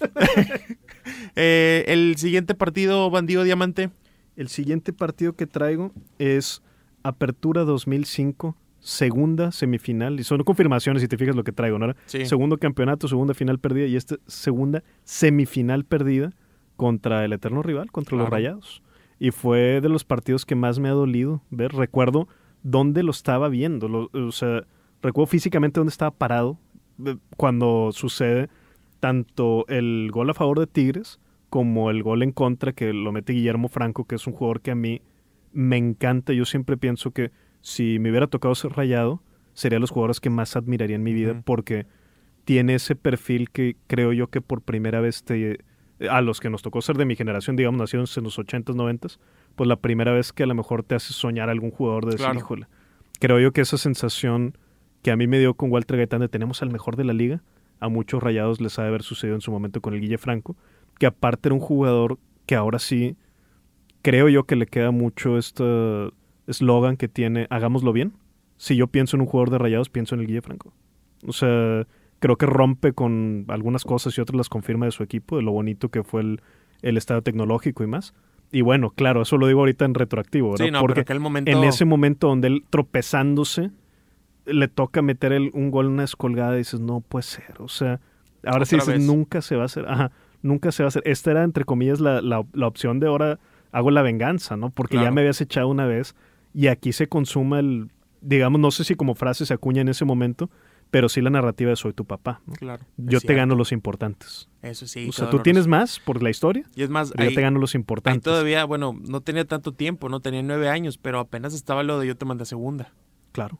[SPEAKER 2] Eh, el siguiente partido, Bandido Diamante.
[SPEAKER 3] El siguiente partido que traigo es Apertura 2005, segunda semifinal. Y son confirmaciones, si te fijas lo que traigo, ¿no?
[SPEAKER 2] Sí.
[SPEAKER 3] Segundo campeonato, segunda final perdida y esta segunda semifinal perdida contra el eterno rival, contra los. Rayados. Y fue de los partidos que más me ha dolido ver. Recuerdo dónde lo estaba viendo. lo- o sea, recuerdo físicamente dónde estaba parado eh, cuando sucede tanto el gol a favor de Tigres como el gol en contra que lo mete Guillermo Franco, que es un jugador que a mí me encanta. Yo siempre pienso que si me hubiera tocado ser rayado, sería los jugadores que más admiraría en mi vida porque tiene ese perfil que creo yo que por primera vez te a los que nos tocó ser de mi generación, digamos, nacidos en los 80s, 90s, pues la primera vez que a lo mejor te hace soñar algún jugador de decir,
[SPEAKER 2] Claro.
[SPEAKER 3] híjole. Creo yo que esa sensación que a mí me dio con Walter Gaitán de tenemos al mejor de la liga, a muchos rayados les ha de haber sucedido en su momento con el Guille Franco, que aparte era un jugador que ahora sí creo yo que le queda mucho este eslogan que tiene, hagámoslo bien. Si yo pienso en un jugador de rayados, pienso en el Guille Franco. O sea, creo que rompe con algunas cosas y otras las confirma de su equipo, de lo bonito que fue el, el estado tecnológico y más. Y bueno, claro, eso lo digo ahorita en retroactivo, ¿verdad?
[SPEAKER 2] Sí, no,
[SPEAKER 3] Porque
[SPEAKER 2] aquel momento...
[SPEAKER 3] en ese momento donde él tropezándose le toca meter el- un gol en una descolgada y dices, no puede ser. O sea, ahora sí dices,
[SPEAKER 2] vez.
[SPEAKER 3] nunca se va a hacer. Ajá, nunca se va a hacer. Esta era, entre comillas, la, la- la opción de ahora hago la venganza, ¿no? Porque ya me habías echado una vez y aquí se consuma el, digamos, no sé si como frase se acuña en ese momento, pero sí la narrativa de soy tu papá. ¿no?
[SPEAKER 2] Claro.
[SPEAKER 3] Yo te
[SPEAKER 2] cierto.
[SPEAKER 3] gano los importantes.
[SPEAKER 2] Eso sí.
[SPEAKER 3] o sea, tú
[SPEAKER 2] doloroso.
[SPEAKER 3] tienes más por la historia,
[SPEAKER 2] Y es más,
[SPEAKER 3] yo
[SPEAKER 2] ahí,
[SPEAKER 3] te gano los importantes.
[SPEAKER 2] todavía, bueno, no tenía tanto tiempo, no tenía nueve años, pero apenas estaba lo de yo te mandé a segunda.
[SPEAKER 3] Claro.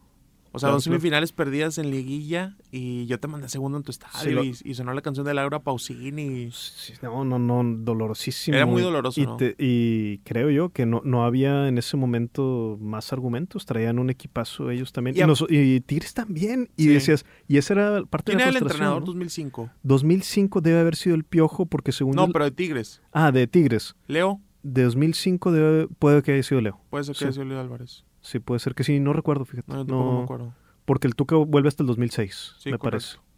[SPEAKER 2] O sea, dos semifinales perdidas en liguilla y yo te mandé a segunda en tu estadio
[SPEAKER 3] Sí,
[SPEAKER 2] y, y sonó la canción de Laura Pausini.
[SPEAKER 3] Sí, no, no, no, dolorosísimo.
[SPEAKER 2] Era muy doloroso,
[SPEAKER 3] y,
[SPEAKER 2] ¿no?
[SPEAKER 3] te- y creo yo que no, no había en ese momento más argumentos. Traían un equipazo ellos también.
[SPEAKER 2] Y
[SPEAKER 3] Y,
[SPEAKER 2] a-
[SPEAKER 3] nos- y Tigres también. Y
[SPEAKER 2] Sí.
[SPEAKER 3] decías, y esa era parte
[SPEAKER 2] ¿Quién
[SPEAKER 3] de
[SPEAKER 2] era
[SPEAKER 3] la
[SPEAKER 2] el
[SPEAKER 3] frustración.
[SPEAKER 2] entrenador
[SPEAKER 3] ¿no?
[SPEAKER 2] 2005?
[SPEAKER 3] 2005 debe haber sido el Piojo porque según...
[SPEAKER 2] No,
[SPEAKER 3] el-
[SPEAKER 2] pero de Tigres.
[SPEAKER 3] Ah, de Tigres.
[SPEAKER 2] Leo,
[SPEAKER 3] De 2005 debe, puede que haya sido Leo.
[SPEAKER 2] puede ser que haya sido Leo Álvarez.
[SPEAKER 3] Sí, puede ser que sí. No recuerdo, fíjate.
[SPEAKER 2] No, yo tampoco me acuerdo.
[SPEAKER 3] Porque el Tuca vuelve hasta el 2006,
[SPEAKER 2] Sí,
[SPEAKER 3] me
[SPEAKER 2] correcto.
[SPEAKER 3] parece.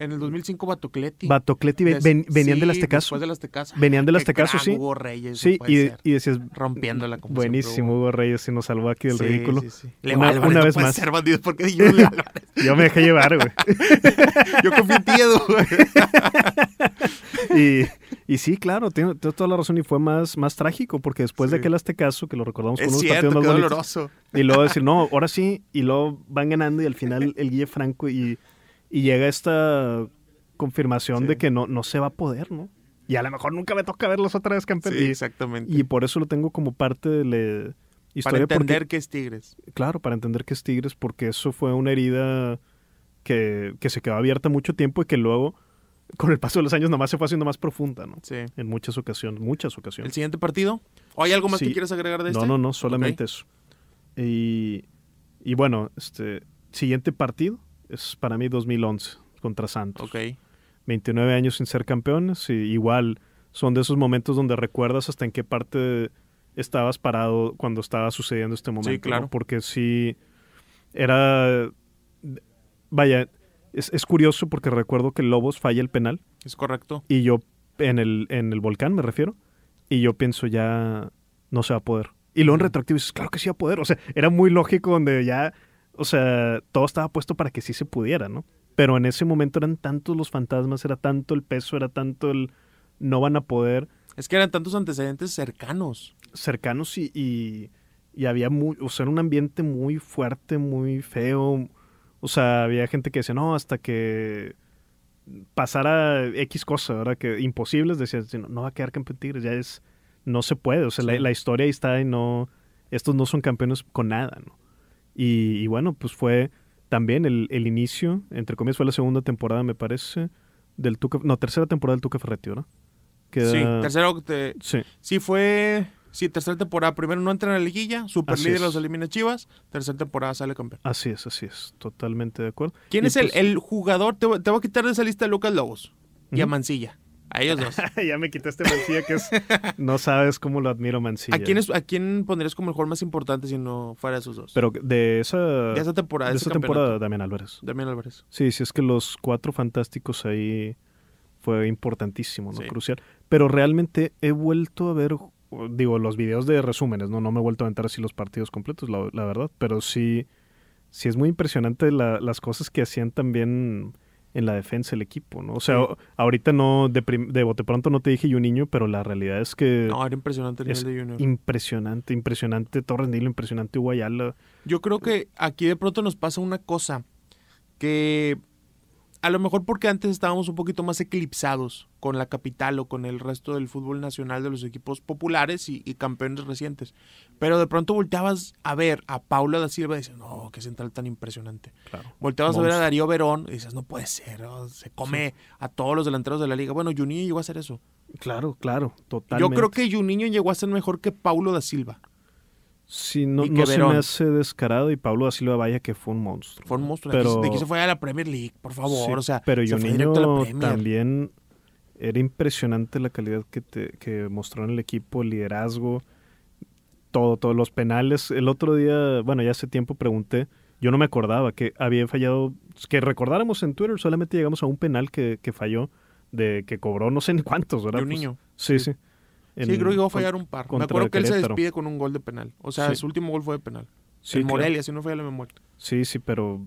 [SPEAKER 2] En el 2005 Batocleti.
[SPEAKER 3] Batocleti ven- ven- venían
[SPEAKER 2] sí,
[SPEAKER 3] del Aztecaso.
[SPEAKER 2] Después del Aztecaso.
[SPEAKER 3] Venían Aztecaso,
[SPEAKER 2] crack,
[SPEAKER 3] sí.
[SPEAKER 2] Hugo Reyes,
[SPEAKER 3] Sí,
[SPEAKER 2] no
[SPEAKER 3] y, y decías,
[SPEAKER 2] rompiéndola como
[SPEAKER 3] buenísimo, Hugo Reyes, se nos salvó aquí del
[SPEAKER 2] Sí,
[SPEAKER 3] ridículo.
[SPEAKER 2] sí. Leo
[SPEAKER 3] Una-
[SPEAKER 2] Álvarez,
[SPEAKER 3] una
[SPEAKER 2] no
[SPEAKER 3] vez más.
[SPEAKER 2] ser bandido porque Álvarez.
[SPEAKER 3] Yo me dejé llevar, güey.
[SPEAKER 2] Yo confío en ti, Edu.
[SPEAKER 3] y, Y sí, claro, tiene, tiene toda la razón y fue más, más trágico porque después de
[SPEAKER 2] Sí.
[SPEAKER 3] aquel aztecaso que lo recordamos con
[SPEAKER 2] Es
[SPEAKER 3] unos
[SPEAKER 2] cierto,
[SPEAKER 3] partidos más
[SPEAKER 2] doloroso.
[SPEAKER 3] y luego decir, no, ahora sí, y luego van ganando y al final el Guille Franco y, y llega esta confirmación
[SPEAKER 2] Sí.
[SPEAKER 3] de que no, no se va a poder, ¿no? Y a lo mejor nunca me toca verlos otra vez campeón.
[SPEAKER 2] Sí, exactamente.
[SPEAKER 3] y por eso lo tengo como parte de la
[SPEAKER 2] Para
[SPEAKER 3] historia.
[SPEAKER 2] entender
[SPEAKER 3] porque,
[SPEAKER 2] que es Tigres.
[SPEAKER 3] claro, para entender que es Tigres, porque eso fue una herida que, que se quedó abierta mucho tiempo y que luego, con el paso de los años, nomás se fue haciendo más profunda, ¿no?
[SPEAKER 2] Sí.
[SPEAKER 3] En muchas ocasiones, muchas
[SPEAKER 2] ¿El
[SPEAKER 3] ocasiones.
[SPEAKER 2] siguiente partido? ¿O hay algo más
[SPEAKER 3] Sí.
[SPEAKER 2] que quieras agregar de este?
[SPEAKER 3] No, no, no, solamente eso. Y, y bueno, este siguiente partido es para mí 2011 contra Santos.
[SPEAKER 2] Ok.
[SPEAKER 3] 29 años sin ser campeones y igual son de esos momentos donde recuerdas hasta en qué parte estabas parado cuando estaba sucediendo este momento. ¿no?
[SPEAKER 2] claro.
[SPEAKER 3] Porque sí era... Vaya, es, es curioso porque recuerdo que Lobos falla el penal
[SPEAKER 2] Es correcto.
[SPEAKER 3] y yo en el, en el volcán me refiero y yo pienso ya no se va a poder. Y luego en retroactivo dices, claro que sí va a poder. O sea, era muy lógico donde ya, o sea, todo estaba puesto para que sí se pudiera, ¿no? Pero en ese momento eran tantos los fantasmas, era tanto el peso, era tanto el no van a poder
[SPEAKER 2] Es que eran tantos antecedentes cercanos.
[SPEAKER 3] cercanos y, y, y había muy, o sea, era un ambiente muy fuerte, muy feo. O sea, había gente que decía, no, hasta que pasara X cosa, ¿verdad? Que imposibles, decían, no, no va a quedar campeón Tigres, ya es, no se puede, o sea,
[SPEAKER 2] Sí.
[SPEAKER 3] la, la historia ahí está y no, estos no son campeones con nada, ¿no? Y, y bueno, pues fue también el, el inicio, entre comillas fue la segunda temporada, me parece, del Tuca, no, tercera temporada del Tuca Ferretti, ¿verdad? Que
[SPEAKER 2] Sí,
[SPEAKER 3] era-
[SPEAKER 2] tercero, te-
[SPEAKER 3] sí,
[SPEAKER 2] sí fue, sí, tercera temporada. Primero no entra en la liguilla, super líder los elimina Chivas, tercera temporada sale campeón.
[SPEAKER 3] así es, así es, totalmente de acuerdo.
[SPEAKER 2] ¿Quién
[SPEAKER 3] Y
[SPEAKER 2] es el,
[SPEAKER 3] pues-
[SPEAKER 2] el jugador? Te, voy- te voy a quitar de esa lista a Lucas Lobos y a. Mancilla. A ellos dos.
[SPEAKER 3] ya me quitaste Mancilla, que es. No sabes cómo lo admiro, Mancilla.
[SPEAKER 2] ¿A quién, es- ¿A quién pondrías como el jugador más importante si no fuera de esos dos?
[SPEAKER 3] Pero de esa.
[SPEAKER 2] de esa temporada.
[SPEAKER 3] de esa temporada, Damián Álvarez.
[SPEAKER 2] Damián Álvarez.
[SPEAKER 3] Sí, sí, es que los cuatro fantásticos ahí fue importantísimo, ¿no?
[SPEAKER 2] Sí.
[SPEAKER 3] Crucial. Pero realmente he vuelto a ver, digo, los videos de resúmenes, ¿no? No me he vuelto a aventar así los partidos completos, la, la verdad. Pero sí, sí es muy impresionante la- las cosas que hacían también en la defensa del equipo, ¿no? O sea,
[SPEAKER 2] Sí.
[SPEAKER 3] ahorita no, de, de bote pronto no te dije yo niño, pero la realidad es que
[SPEAKER 2] No, era impresionante el nivel de Junior.
[SPEAKER 3] impresionante, impresionante Torres Nilo, impresionante Guayala.
[SPEAKER 2] Yo creo que aquí de pronto nos pasa una cosa que a lo mejor porque antes estábamos un poquito más eclipsados con la capital o con el resto del fútbol nacional de los equipos populares y, y campeones recientes. Pero de pronto volteabas a ver a Paula da Silva y dices, no, qué central tan impresionante.
[SPEAKER 3] Claro.
[SPEAKER 2] Volteabas a ver a. Darío Verón y dices, no puede ser, oh, se come a todos los delanteros de la liga. Bueno, Juninho llegó a hacer eso.
[SPEAKER 3] Claro, claro,
[SPEAKER 2] Yo
[SPEAKER 3] totalmente.
[SPEAKER 2] creo que Juninho llegó a ser mejor que Paulo da Silva.
[SPEAKER 3] Sí, no, no se me hace descarado y Pablo da Silva vaya que fue un monstruo.
[SPEAKER 2] Fue un monstruo.
[SPEAKER 3] Pero-
[SPEAKER 2] de aquí se fue a la Premier League, por favor.
[SPEAKER 3] Sí,
[SPEAKER 2] o sea,
[SPEAKER 3] pero
[SPEAKER 2] se fue directo a la
[SPEAKER 3] Juninho
[SPEAKER 2] Premier.
[SPEAKER 3] también era impresionante la calidad que, te- que mostró en el equipo, el liderazgo, todo, todos los penales. El otro día, bueno, ya hace tiempo pregunté, yo no me acordaba que había fallado, que recordáramos en Twitter, solamente llegamos a un penal que, que falló, de que cobró no sé ni cuántos, ¿verdad?
[SPEAKER 2] De un
[SPEAKER 3] Pues,
[SPEAKER 2] niño.
[SPEAKER 3] sí, sí.
[SPEAKER 2] Sí, creo que iba a fallar un par. Me acuerdo que él se despide con un gol de penal. O sea,
[SPEAKER 3] Sí.
[SPEAKER 2] su último gol fue de penal.
[SPEAKER 3] Sí,
[SPEAKER 2] en
[SPEAKER 3] claro.
[SPEAKER 2] Morelia, si no falla la memoria.
[SPEAKER 3] Sí, sí, pero...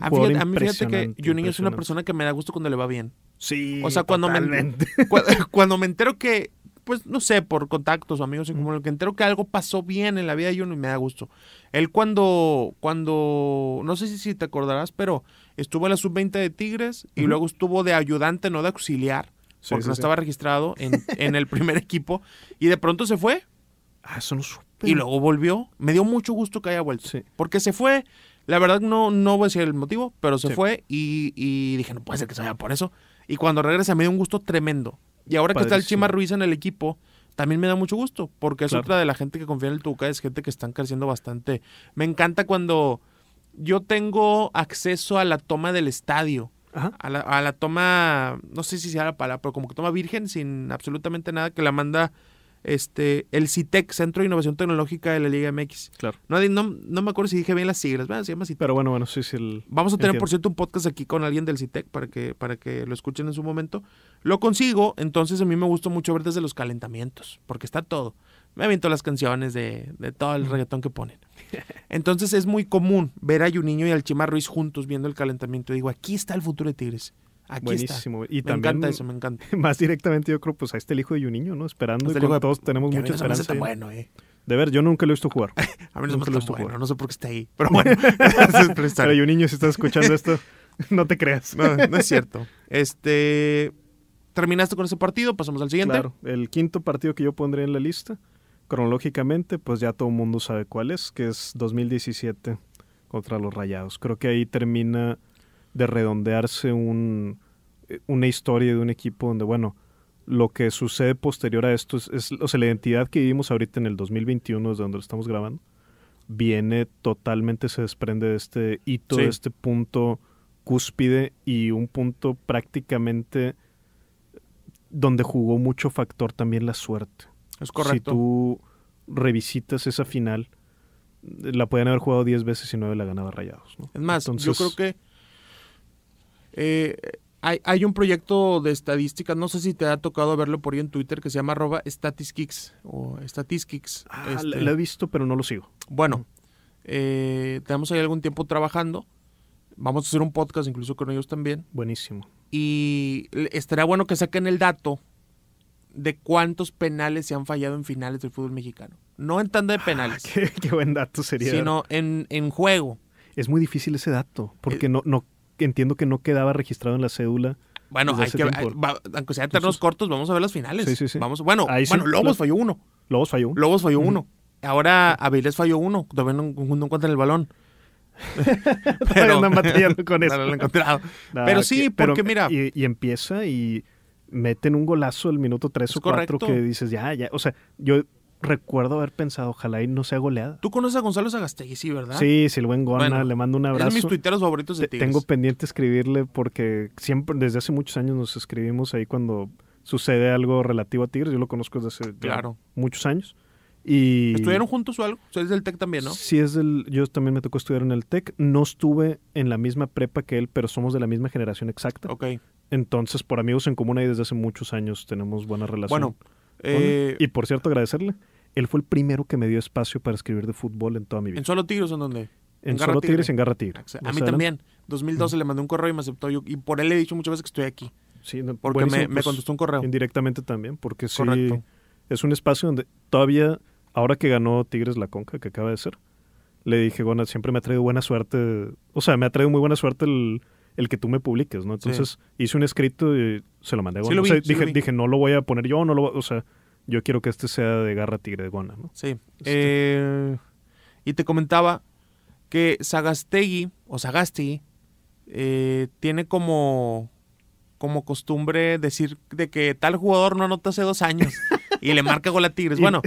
[SPEAKER 2] A,
[SPEAKER 3] jugador
[SPEAKER 2] fíjate, a mí fíjate que Juninho es una persona que me da gusto cuando le va bien.
[SPEAKER 3] Sí,
[SPEAKER 2] O sea, cuando me,
[SPEAKER 3] totalmente.
[SPEAKER 2] cu- cuando me entero que, pues no sé, por contactos o amigos en común, que entero que algo pasó bien en la vida de Juninho me da gusto. Él cuando, cuando, no sé si, si te acordarás, pero estuvo en la sub-20 de Tigres y luego estuvo de ayudante, no de auxiliar,
[SPEAKER 3] Sí,
[SPEAKER 2] porque
[SPEAKER 3] sí,
[SPEAKER 2] no
[SPEAKER 3] sí.
[SPEAKER 2] estaba registrado en, en el primer equipo y de pronto se fue
[SPEAKER 3] Ah, eso no supe.
[SPEAKER 2] y luego volvió. Me dio mucho gusto que haya vuelto. Porque se fue, la verdad no, no voy a decir el motivo, pero se fue y, y dije, no puede ser que se vaya por eso. Y cuando regresa me dio un gusto tremendo. Y ahora que está el. Chima Ruiz en el equipo, también me da mucho gusto, porque es
[SPEAKER 3] Claro.
[SPEAKER 2] otra de la gente que confía en el Tuca, es gente que están creciendo bastante. Me encanta cuando yo tengo acceso a la toma del estadio. A la, a la toma, no sé si sea la palabra, pero como que toma virgen sin absolutamente nada, que la manda este el CITEC, Centro de Innovación Tecnológica de la Liga MX.
[SPEAKER 3] Claro.
[SPEAKER 2] No, no, no me acuerdo si dije bien las siglas, ¿verdad? se llama CITEC.
[SPEAKER 3] Pero bueno, bueno, sí, sí. El...
[SPEAKER 2] Vamos a tener,
[SPEAKER 3] Entiendo.
[SPEAKER 2] por cierto, un podcast aquí con alguien del CITEC para que, para que lo escuchen en su momento. Lo consigo, entonces a mí me gusta mucho ver desde los calentamientos, porque está todo. Me aviento las canciones de, de todo el reggaetón que ponen. Entonces es muy común ver a Juninho y al Chima Ruiz juntos viendo el calentamiento. Digo, aquí está el futuro de Tigres. Aquí
[SPEAKER 3] Buenísimo.
[SPEAKER 2] está.
[SPEAKER 3] Y
[SPEAKER 2] me
[SPEAKER 3] también,
[SPEAKER 2] encanta eso, me encanta.
[SPEAKER 3] más directamente, yo creo, pues ahí está el hijo de Juninho, ¿no? Esperando.
[SPEAKER 2] Hasta
[SPEAKER 3] Y
[SPEAKER 2] de-
[SPEAKER 3] todos tenemos
[SPEAKER 2] a
[SPEAKER 3] mucha esperanza.
[SPEAKER 2] bueno, eh.
[SPEAKER 3] De ver, yo nunca lo he visto jugar.
[SPEAKER 2] A mí no me
[SPEAKER 3] Nunca lo he visto
[SPEAKER 2] bueno,
[SPEAKER 3] jugar.
[SPEAKER 2] no sé por qué está ahí. Pero bueno.
[SPEAKER 3] Pero Juninho, si estás escuchando esto, no te creas.
[SPEAKER 2] No, no es cierto. Este. ¿Terminaste con ese partido? Pasamos al siguiente.
[SPEAKER 3] Claro, el quinto partido que yo pondría en la lista, cronológicamente, pues ya todo el mundo sabe cuál es, que es 2017 contra los Rayados. Creo que ahí termina de redondearse un, eh, una historia de un equipo donde, bueno, lo que sucede posterior a esto es, es- o sea, la identidad que vivimos ahorita en el 2021, desde donde lo estamos grabando, viene totalmente, se desprende de este hito,
[SPEAKER 2] Sí.
[SPEAKER 3] de este punto cúspide y un punto prácticamente donde jugó mucho factor también la suerte.
[SPEAKER 2] Es
[SPEAKER 3] Si
[SPEAKER 2] correcto.
[SPEAKER 3] tú revisitas esa final, la podían haber jugado 10 veces y 9 la ganaba Rayados. ¿no?
[SPEAKER 2] Es más, yo
[SPEAKER 3] Entonces-
[SPEAKER 2] creo que eh, hay, hay un proyecto de estadísticas, no sé si te ha tocado verlo por ahí en Twitter, que se llama arroba Statistics o Statistics.
[SPEAKER 3] Ah,
[SPEAKER 2] este,
[SPEAKER 3] la, la he visto, pero no lo sigo.
[SPEAKER 2] Bueno, eh, tenemos ahí algún tiempo trabajando. Vamos a hacer un podcast incluso con ellos también.
[SPEAKER 3] Buenísimo.
[SPEAKER 2] Y estaría bueno que saquen el dato de cuántos penales se han fallado en finales del fútbol mexicano. No en tanda de penales,
[SPEAKER 3] Ah, qué, qué buen dato sería.
[SPEAKER 2] sino en, en juego.
[SPEAKER 3] Es muy difícil ese dato,
[SPEAKER 2] Eh,
[SPEAKER 3] porque no, no entiendo que no quedaba registrado en la cédula.
[SPEAKER 2] Bueno, hay que, hay- va- aunque sea ternos cortos, vamos a ver las finales.
[SPEAKER 3] Sí, sí, sí.
[SPEAKER 2] Vamos, bueno,
[SPEAKER 3] Ahí sí,
[SPEAKER 2] bueno, Lobos falló uno.
[SPEAKER 3] Lobos falló. uno.
[SPEAKER 2] Lobos falló uno. Ahora Avilés falló uno. Todavía no, no encuentran el balón.
[SPEAKER 3] Todavía andan batallando con
[SPEAKER 2] no
[SPEAKER 3] eso.
[SPEAKER 2] lo han encontrado. Pero sí,
[SPEAKER 3] que- pero-
[SPEAKER 2] porque mira-
[SPEAKER 3] Y, y empieza y meten un golazo al minuto 3
[SPEAKER 2] Es
[SPEAKER 3] o 4
[SPEAKER 2] correcto.
[SPEAKER 3] que dices, ya, ya. O sea, yo recuerdo haber pensado, ojalá y no sea goleada.
[SPEAKER 2] Tú conoces a Gonzalo Zagastegui, sí, ¿verdad?
[SPEAKER 3] Sí, sí, el buen Gona,
[SPEAKER 2] Bueno,
[SPEAKER 3] le mando un
[SPEAKER 2] Es de
[SPEAKER 3] abrazo.
[SPEAKER 2] mis tuiteros favoritos de Tigres.
[SPEAKER 3] Tengo pendiente escribirle porque siempre, desde hace muchos años nos escribimos ahí cuando sucede algo relativo a Tigres. Yo lo conozco desde hace ya muchos años. Y
[SPEAKER 2] ¿Estuvieron juntos o algo? O sea, es del TEC también, ¿no?
[SPEAKER 3] Sí, es del, yo también me tocó estudiar en el TEC. No estuve en la misma prepa que él, pero somos de la misma generación exacta.
[SPEAKER 2] Ok.
[SPEAKER 3] Entonces, por amigos en común ahí desde hace muchos años tenemos buena relación.
[SPEAKER 2] Bueno, eh,
[SPEAKER 3] y por cierto, agradecerle. Él fue el primero que me dio espacio para escribir de fútbol en toda mi vida.
[SPEAKER 2] ¿en solo Tigres o en dónde?
[SPEAKER 3] En,
[SPEAKER 2] Garra
[SPEAKER 3] Solo
[SPEAKER 2] Tigre.
[SPEAKER 3] Tigres y en Garra Tigre.
[SPEAKER 2] A mí
[SPEAKER 3] adelante.
[SPEAKER 2] también. 2012 le mandé un correo y me aceptó. Yo, y por él le he dicho muchas veces que estoy aquí.
[SPEAKER 3] Sí, no,
[SPEAKER 2] Porque me, me
[SPEAKER 3] pues,
[SPEAKER 2] contestó un correo.
[SPEAKER 3] Indirectamente también, porque sí,
[SPEAKER 2] Correcto.
[SPEAKER 3] es un espacio donde todavía, ahora que ganó Tigres la Conca, que acaba de ser, le dije, Gona, siempre me ha traído buena suerte, o sea, me ha traído muy buena suerte el, el que tú me publiques, ¿no? Entonces hice un escrito y se lo mandé a
[SPEAKER 2] Sí
[SPEAKER 3] Gona. O sea,
[SPEAKER 2] sí
[SPEAKER 3] dije, dije, no lo voy a poner yo, no lo voy- o sea, yo quiero que este sea de Garra Tigre de Gona, ¿no?
[SPEAKER 2] Sí.
[SPEAKER 3] Este.
[SPEAKER 2] Eh, y te comentaba que Sagastegui, o Sagastegui, eh, tiene como, como costumbre decir de que tal jugador no anota hace dos años y le marca gol a Tigres. Bueno,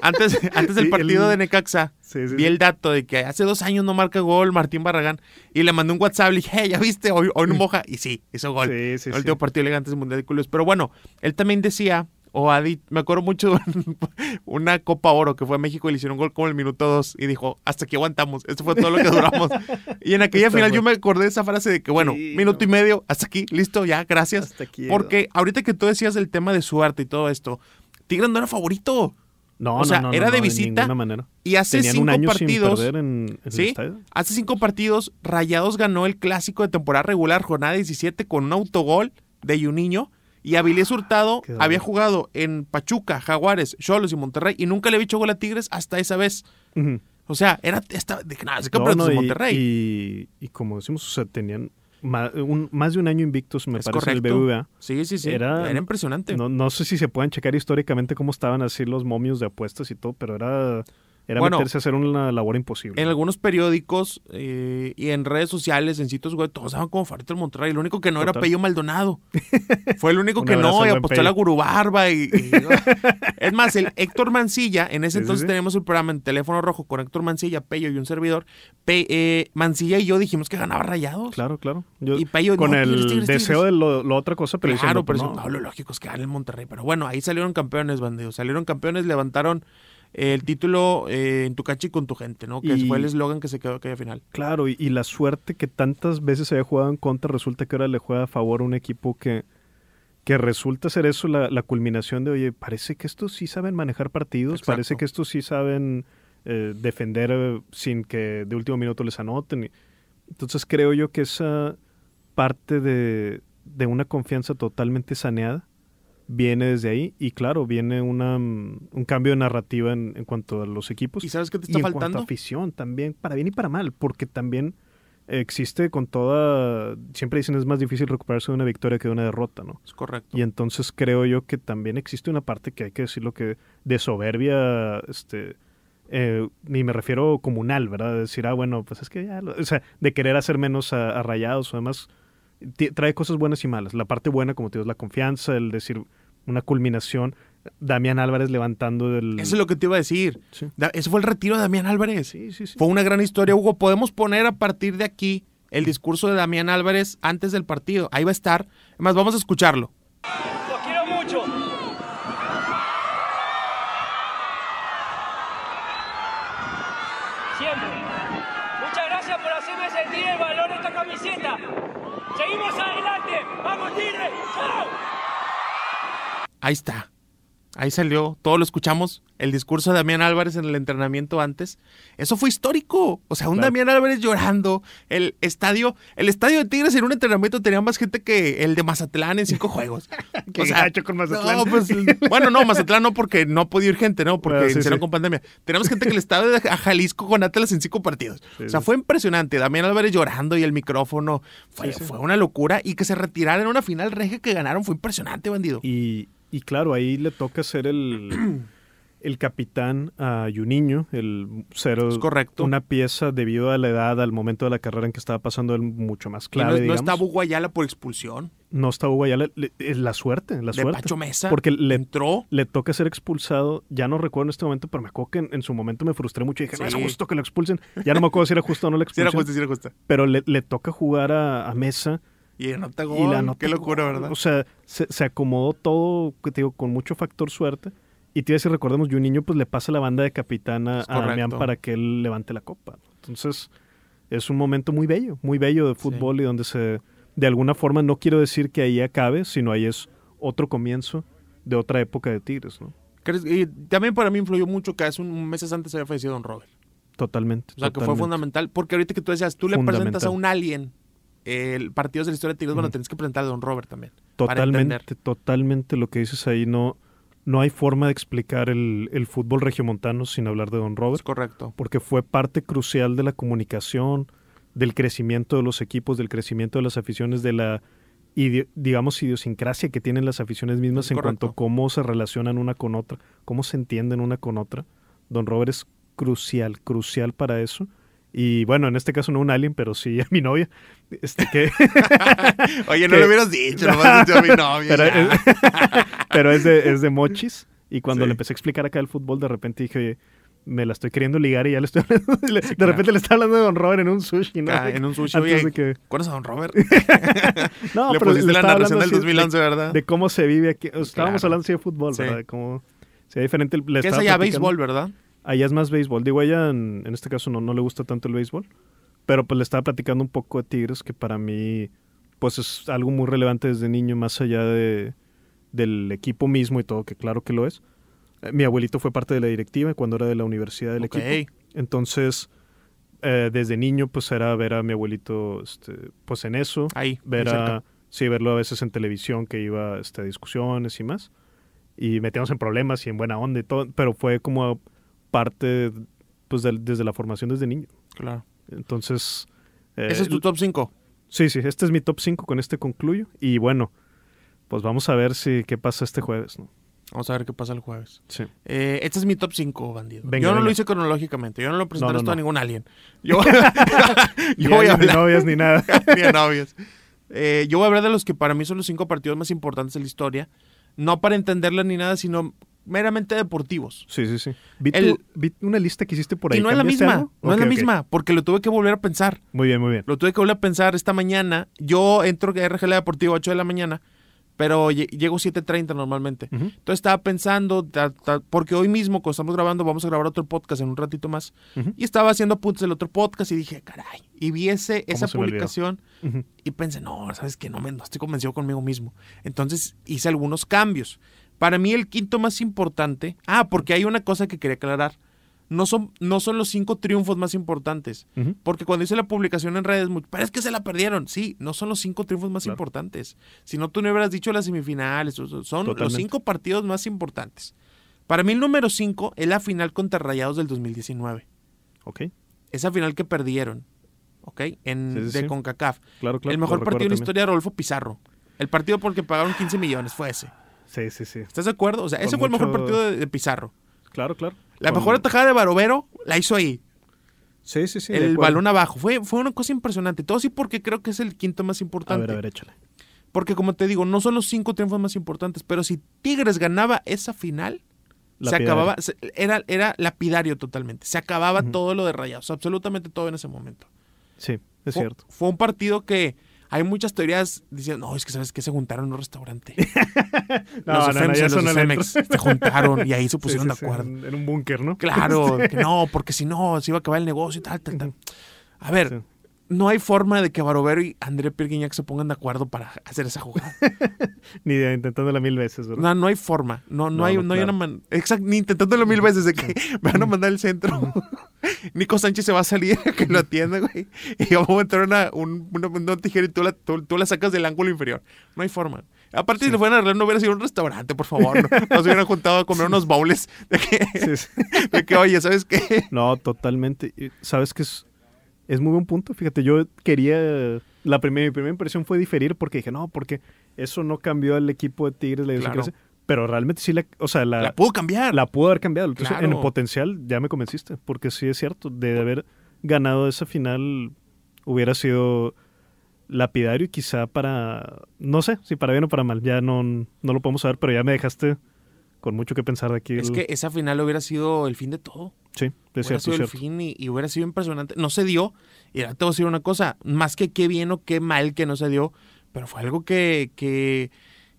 [SPEAKER 2] antes, antes del
[SPEAKER 3] Sí,
[SPEAKER 2] partido
[SPEAKER 3] el-
[SPEAKER 2] de Necaxa,
[SPEAKER 3] Sí, sí,
[SPEAKER 2] vi el dato de que hace dos años no marca gol Martín Barragán y le mandé un WhatsApp y dije, "Hey, ¿ya viste? Hoy, hoy no moja. Y sí, hizo gol.
[SPEAKER 3] Sí, sí,
[SPEAKER 2] el último partido elegante del Mundial de Clubes. Pero bueno, él también decía, o ha di- me acuerdo mucho de una Copa Oro que fue a México y le hicieron gol como el minuto dos y dijo, hasta aquí aguantamos, esto fue todo lo que duramos. y en aquella
[SPEAKER 3] Está
[SPEAKER 2] final
[SPEAKER 3] bueno.
[SPEAKER 2] yo me acordé de esa frase de que, bueno,
[SPEAKER 3] Sí,
[SPEAKER 2] minuto
[SPEAKER 3] no.
[SPEAKER 2] y medio, hasta aquí, listo, ya, gracias.
[SPEAKER 3] Hasta aquí,
[SPEAKER 2] Porque ahorita que tú decías el tema de suerte y todo esto, Tigres no era favorito.
[SPEAKER 3] No,
[SPEAKER 2] o sea,
[SPEAKER 3] no, no,
[SPEAKER 2] era de visita
[SPEAKER 3] ninguna manera.
[SPEAKER 2] Y hace
[SPEAKER 3] Tenían
[SPEAKER 2] cinco
[SPEAKER 3] un año
[SPEAKER 2] partidos...
[SPEAKER 3] sin perder en, en el
[SPEAKER 2] ¿Sí?
[SPEAKER 3] estadio.
[SPEAKER 2] Hace cinco partidos, Rayados ganó el clásico de temporada regular, jornada 17, con un autogol de Juninho. Y Avilés Hurtado
[SPEAKER 3] qué
[SPEAKER 2] había jugado en Pachuca, Jaguares, Cholos y Monterrey y nunca le había hecho gol a Tigres hasta esa vez. O sea, era esta, de nada, es
[SPEAKER 3] No,
[SPEAKER 2] campeonatos
[SPEAKER 3] no,
[SPEAKER 2] de
[SPEAKER 3] y-
[SPEAKER 2] Monterrey.
[SPEAKER 3] Y, y como decimos, o sea, tenían un- más de un año invictos, me
[SPEAKER 2] Es
[SPEAKER 3] parece, en el
[SPEAKER 2] correcto.
[SPEAKER 3] BBVA.
[SPEAKER 2] sí, sí, sí. Era,
[SPEAKER 3] era-
[SPEAKER 2] impresionante.
[SPEAKER 3] No, no sé si se pueden checar históricamente cómo estaban así los momios de apuestas y todo, pero era, era
[SPEAKER 2] Bueno,
[SPEAKER 3] meterse a hacer una labor imposible.
[SPEAKER 2] En algunos periódicos eh, y en redes sociales, en sitios web, todos daban como favorito el Monterrey. Lo único que no era. Pello Maldonado. Fue el único que no, y apostó a la Gurubarba. Y, y- es más, el Héctor Mancilla, en ese
[SPEAKER 3] Sí,
[SPEAKER 2] entonces
[SPEAKER 3] sí.
[SPEAKER 2] teníamos el programa en teléfono rojo con Héctor Mancilla, Pello y un servidor. Pe- eh, Mancilla y yo dijimos que ganaba rayados.
[SPEAKER 3] Claro, claro. Yo-
[SPEAKER 2] Y Pello,
[SPEAKER 3] con
[SPEAKER 2] no,
[SPEAKER 3] el
[SPEAKER 2] Tigres, Tigres,
[SPEAKER 3] deseo
[SPEAKER 2] Tigres.
[SPEAKER 3] de lo, lo otra cosa, pero
[SPEAKER 2] Claro,
[SPEAKER 3] diciendo,
[SPEAKER 2] pero
[SPEAKER 3] pues,
[SPEAKER 2] eso-
[SPEAKER 3] no.
[SPEAKER 2] no, lo lógico es que gane el Monterrey. Pero bueno, ahí salieron campeones, bandidos. Salieron campeones, levantaron el título eh, en tu cancha y con tu gente, ¿no? Que
[SPEAKER 3] Y-
[SPEAKER 2] fue el eslogan que se quedó aquella final.
[SPEAKER 3] Claro, y, y la suerte que tantas veces se había jugado en contra, resulta que ahora le juega a favor a un equipo que, que resulta ser eso la, la culminación de, oye, parece que estos sí saben manejar partidos,
[SPEAKER 2] Exacto.
[SPEAKER 3] parece que estos sí saben eh, defender eh, sin que de último minuto les anoten. Entonces creo yo que esa parte de, de una confianza totalmente saneada viene desde ahí y claro, viene una, mm, un cambio de narrativa en, en cuanto a los equipos.
[SPEAKER 2] ¿Y sabes qué te
[SPEAKER 3] y
[SPEAKER 2] está
[SPEAKER 3] en cuanto
[SPEAKER 2] faltando?
[SPEAKER 3] a afición también, para bien y para mal, porque también existe con toda, siempre dicen es más difícil recuperarse de una victoria que de una derrota, ¿no?
[SPEAKER 2] Es correcto.
[SPEAKER 3] Y entonces creo yo que también existe una parte que hay que decirlo que de soberbia, este, eh, ni me refiero comunal, ¿verdad? De decir, ah, bueno, pues es que ya, lo- o sea, de querer hacer menos a, a rayados o demás, trae cosas buenas y malas. La parte buena, como te digo, es la confianza, el decir una culminación. Damián Álvarez levantando el...
[SPEAKER 2] Eso es lo que te iba a decir.
[SPEAKER 3] Sí.
[SPEAKER 2] Ese fue el retiro de Damián Álvarez.
[SPEAKER 3] Sí, sí, sí.
[SPEAKER 2] Fue una gran historia, Hugo. Podemos poner a partir de aquí el discurso de Damián Álvarez antes del partido. Ahí va a estar. Además, vamos a escucharlo.
[SPEAKER 4] Los quiero mucho. Siempre. Muchas gracias por hacerme sentir el valor de esta camiseta. Seguimos adelante. Vamos, Tigre. ¡Chao!
[SPEAKER 2] Ahí está. Ahí salió. Todos lo escuchamos. El discurso de Damián Álvarez en el entrenamiento antes. Eso fue histórico. O sea, un
[SPEAKER 3] Claro.
[SPEAKER 2] Damián Álvarez llorando. El estadio, el estadio de Tigres en un entrenamiento tenía más gente que el de Mazatlán en cinco juegos. O sea,
[SPEAKER 3] gacho con Mazatlán.
[SPEAKER 2] No, pues, bueno, no, Mazatlán no porque no podía ir gente, ¿no? Porque
[SPEAKER 3] Ah, sí, sí.
[SPEAKER 2] con pandemia. Tenemos gente que le estaba de a Jalisco con Atlas en cinco partidos.
[SPEAKER 3] Sí,
[SPEAKER 2] o sea, fue impresionante. Damián Álvarez llorando y el micrófono. Fue, fue una locura. Y que se retirara en una final regia que ganaron fue impresionante, bandido.
[SPEAKER 3] Y, y claro, ahí le toca ser el, el capitán a Juninho, el ser
[SPEAKER 2] Es correcto.
[SPEAKER 3] una pieza debido a la edad, al momento de la carrera en que estaba pasando él mucho más clave,
[SPEAKER 2] no, no está Hugo Ayala por expulsión.
[SPEAKER 3] no está Hugo Ayala, le- es la suerte, la
[SPEAKER 2] de
[SPEAKER 3] suerte.
[SPEAKER 2] Pacho Mesa.
[SPEAKER 3] Porque le,
[SPEAKER 2] entró.
[SPEAKER 3] le toca ser expulsado, ya no recuerdo en este momento, pero me acuerdo que en, en su momento me frustré mucho y dije, no es
[SPEAKER 2] Sí.
[SPEAKER 3] justo que lo expulsen. Ya no me acuerdo si era justo o no la
[SPEAKER 2] Sí, era
[SPEAKER 3] expulsión,
[SPEAKER 2] justa, sí era justa.
[SPEAKER 3] pero le, le toca jugar a, a Mesa
[SPEAKER 2] Y anota gol.
[SPEAKER 3] y la anota
[SPEAKER 2] Qué locura,
[SPEAKER 3] gol.
[SPEAKER 2] ¿verdad?
[SPEAKER 3] O sea, se, se acomodó todo, te digo, con mucho factor suerte. Y te iba a decir, recordemos, niño pues le pasa la banda de capitán a, a Damián para que él levante la copa. Entonces, es un momento muy bello, muy bello de fútbol y donde se, de alguna forma, no quiero decir que ahí acabe, sino ahí es otro comienzo de otra época de Tigres, ¿no?
[SPEAKER 2] Y también para mí influyó mucho que hace un meses antes había fallecido Don Robert.
[SPEAKER 3] Totalmente.
[SPEAKER 2] O sea, que fue fundamental. Porque ahorita que tú decías, tú le presentas a un alien el partidos de la historia de Tigres, bueno, tienes que presentar a Don Robert también.
[SPEAKER 3] Totalmente, totalmente lo que dices ahí. No, no hay forma de explicar el, el fútbol regiomontano sin hablar de Don Robert.
[SPEAKER 2] Es correcto.
[SPEAKER 3] porque fue parte crucial de la comunicación, del crecimiento de los equipos, del crecimiento de las aficiones, de la, digamos, idiosincrasia que tienen las aficiones mismas
[SPEAKER 2] Es
[SPEAKER 3] en
[SPEAKER 2] correcto.
[SPEAKER 3] cuanto a cómo se relacionan una con otra, cómo se entienden una con otra. Don Robert es crucial, crucial para eso. Y bueno, en este caso no un alien, pero sí a mi novia. Este que,
[SPEAKER 2] Oye, no
[SPEAKER 3] que-
[SPEAKER 2] lo hubieras dicho, nomás dicho a mi novia.
[SPEAKER 3] pero, es, pero es de, es de mochis. Y cuando
[SPEAKER 2] Sí.
[SPEAKER 3] le empecé a explicar acá el fútbol, de repente dije, "Oye, me la estoy queriendo ligar y ya le estoy hablando. de- de
[SPEAKER 2] claro.
[SPEAKER 3] repente le está hablando de Don Robert en un sushi, ¿no?
[SPEAKER 2] Ah, en un sushi.
[SPEAKER 3] Antes
[SPEAKER 2] Oye,
[SPEAKER 3] de que-
[SPEAKER 2] ¿Conoces a Don Robert?
[SPEAKER 3] No,
[SPEAKER 2] le
[SPEAKER 3] pero
[SPEAKER 2] pusiste la narración del
[SPEAKER 3] hablando así
[SPEAKER 2] 2011, ¿verdad?
[SPEAKER 3] de, cómo se vive aquí. Estábamos
[SPEAKER 2] Claro.
[SPEAKER 3] hablando así de fútbol,
[SPEAKER 2] Sí.
[SPEAKER 3] ¿verdad? De cómo sea diferente. Le
[SPEAKER 2] que es allá béisbol, ¿verdad?
[SPEAKER 3] Allá es más béisbol. Digo, ella en, en este caso no, no le gusta tanto el béisbol. Pero pues le estaba platicando un poco de Tigres, que para mí pues es algo muy relevante desde niño, más allá de, del equipo mismo y todo, que claro que lo es. Eh, Mi abuelito fue parte de la directiva cuando era de la universidad del
[SPEAKER 2] Ok.
[SPEAKER 3] equipo. Entonces, eh, desde niño pues era ver a mi abuelito este, pues en eso
[SPEAKER 2] Ahí.
[SPEAKER 3] ver a, sí, verlo a veces en televisión que iba este, a discusiones y más. Y metíamos en problemas y en buena onda y todo, pero fue como parte pues del- desde la formación desde niño.
[SPEAKER 2] Claro.
[SPEAKER 3] Entonces... eh,
[SPEAKER 2] Ese es tu top 5.
[SPEAKER 3] Sí, sí, este es mi top 5, con este concluyo. Y bueno, pues vamos a ver si qué pasa este jueves, ¿no?
[SPEAKER 2] Vamos a ver qué pasa el jueves.
[SPEAKER 3] Sí.
[SPEAKER 2] Eh, este es mi top 5, bandido.
[SPEAKER 3] Venga,
[SPEAKER 2] yo no lo hice cronológicamente. Yo no lo presenté
[SPEAKER 3] No, no,
[SPEAKER 2] esto a ningún alien. Yo, yo voy a
[SPEAKER 3] ni
[SPEAKER 2] hablar.
[SPEAKER 3] novias ni nada.
[SPEAKER 2] ni novias. Eh, yo voy a hablar de los que para mí son los cinco partidos más importantes de la historia. No para entenderla ni nada, sino meramente deportivos.
[SPEAKER 3] Sí, sí, sí. Vi, tu-
[SPEAKER 2] El-
[SPEAKER 3] vi una lista que hiciste por ahí.
[SPEAKER 2] y no es la
[SPEAKER 3] ¿Cambiaste
[SPEAKER 2] misma.
[SPEAKER 3] algo?
[SPEAKER 2] No es la misma, porque lo tuve que volver a pensar.
[SPEAKER 3] Muy bien, muy bien.
[SPEAKER 2] Lo tuve que volver a pensar esta mañana. Yo entro a RGL Deportivo a 8 de la mañana, pero lle- llego 7.30 normalmente.
[SPEAKER 3] Ujú.
[SPEAKER 2] Entonces estaba pensando, ta- ta- porque hoy mismo, cuando estamos grabando, vamos a grabar otro podcast en un ratito más. Y estaba haciendo apuntes del otro podcast y dije, caray. Y vi ese, esa publicación y pensé, no, sabes que no, me, no estoy convencido conmigo mismo. Entonces hice algunos cambios. Para mí el quinto más importante, ah, porque hay una cosa que quería aclarar. no son, no son los cinco triunfos más importantes. Porque cuando hice la publicación en redes, es que se la perdieron. Sí, no son los cinco triunfos más
[SPEAKER 3] Claro.
[SPEAKER 2] importantes. Si no, tú no hubieras dicho las semifinales. Son los cinco partidos más importantes. Para mí el número cinco es la final contra Rayados del 2019.
[SPEAKER 3] Ok,
[SPEAKER 2] Esa final que perdieron, ¿ok? En,
[SPEAKER 3] Sí, sí,
[SPEAKER 2] de
[SPEAKER 3] sí.
[SPEAKER 2] CONCACAF.
[SPEAKER 3] claro, claro.
[SPEAKER 2] el mejor partido en la historia de Rodolfo Pizarro. El partido porque pagaron 15 millones fue ese.
[SPEAKER 3] Sí, sí, sí.
[SPEAKER 2] ¿Estás de acuerdo? O sea, ese fue el mejor partido de, de Pizarro.
[SPEAKER 3] Claro, claro.
[SPEAKER 2] La
[SPEAKER 3] Con-
[SPEAKER 2] mejor atajada de Barovero la hizo ahí.
[SPEAKER 3] Sí, sí, sí.
[SPEAKER 2] el balón abajo. Fue, fue una cosa impresionante. Todo así porque creo que es el quinto más
[SPEAKER 3] A
[SPEAKER 2] importante.
[SPEAKER 3] ver, a ver, échale.
[SPEAKER 2] Porque como te digo, no son los cinco triunfos más importantes, pero si Tigres ganaba esa final, se acababa, era, era lapidario totalmente. Se acababa todo lo de Rayados, absolutamente todo en ese momento.
[SPEAKER 3] Sí, es
[SPEAKER 2] Fue-
[SPEAKER 3] cierto.
[SPEAKER 2] Fue un partido que hay muchas teorías diciendo, no, es que sabes que se juntaron en un restaurante. los y los de Femex se juntaron y ahí se pusieron
[SPEAKER 3] Sí, sí,
[SPEAKER 2] de acuerdo.
[SPEAKER 3] En, en un búnker, ¿no?
[SPEAKER 2] Claro, que no, porque si no, se iba a acabar el negocio y tal, tal, tal. A ver. No hay forma de que Barovero y André Pierguignac se pongan de acuerdo para hacer esa jugada.
[SPEAKER 3] Ni de intentándola mil veces, ¿verdad?
[SPEAKER 2] No, no hay forma. No, no,
[SPEAKER 3] No,
[SPEAKER 2] hay,
[SPEAKER 3] no,
[SPEAKER 2] no hay
[SPEAKER 3] claro.
[SPEAKER 2] una man- Exacto, ni intentándolo mil veces de que me van a mandar el centro. Nico Sánchez se va a salir a que lo atienda, güey. Y vamos a entrar una, un, una, una tijera y tú la, tú, tú la sacas del ángulo inferior. No hay forma. Aparte, si le fueran a arreglar, no hubiera sido un restaurante, por favor. No, nos hubieran juntado a comer unos bowls de que,
[SPEAKER 3] Sí,
[SPEAKER 2] de que, oye, ¿sabes qué?
[SPEAKER 3] No, totalmente. Sabes que es, es muy buen punto. Fíjate, yo quería. La primera, mi primera impresión fue diferir porque dije, no, porque eso no cambió al equipo de Tigres, la
[SPEAKER 2] Claro.
[SPEAKER 3] Pero realmente sí, la, o sea, la,
[SPEAKER 2] La pudo cambiar.
[SPEAKER 3] la pudo haber cambiado. Entonces,
[SPEAKER 2] Claro.
[SPEAKER 3] en potencial ya me convenciste, porque sí es cierto, de haber ganado esa final hubiera sido lapidario y quizá para, no sé, si para bien o para mal, ya no, no lo podemos saber, pero ya me dejaste con mucho que pensar de aquí.
[SPEAKER 2] Es
[SPEAKER 3] el-
[SPEAKER 2] que esa final hubiera sido el fin de todo.
[SPEAKER 3] sí, es
[SPEAKER 2] hubiera
[SPEAKER 3] cierto,
[SPEAKER 2] sido el fin y, y hubiera sido impresionante. No se dio. Y ahora te voy a decir una cosa, más que qué bien o qué mal que no se dio, pero fue algo que, que,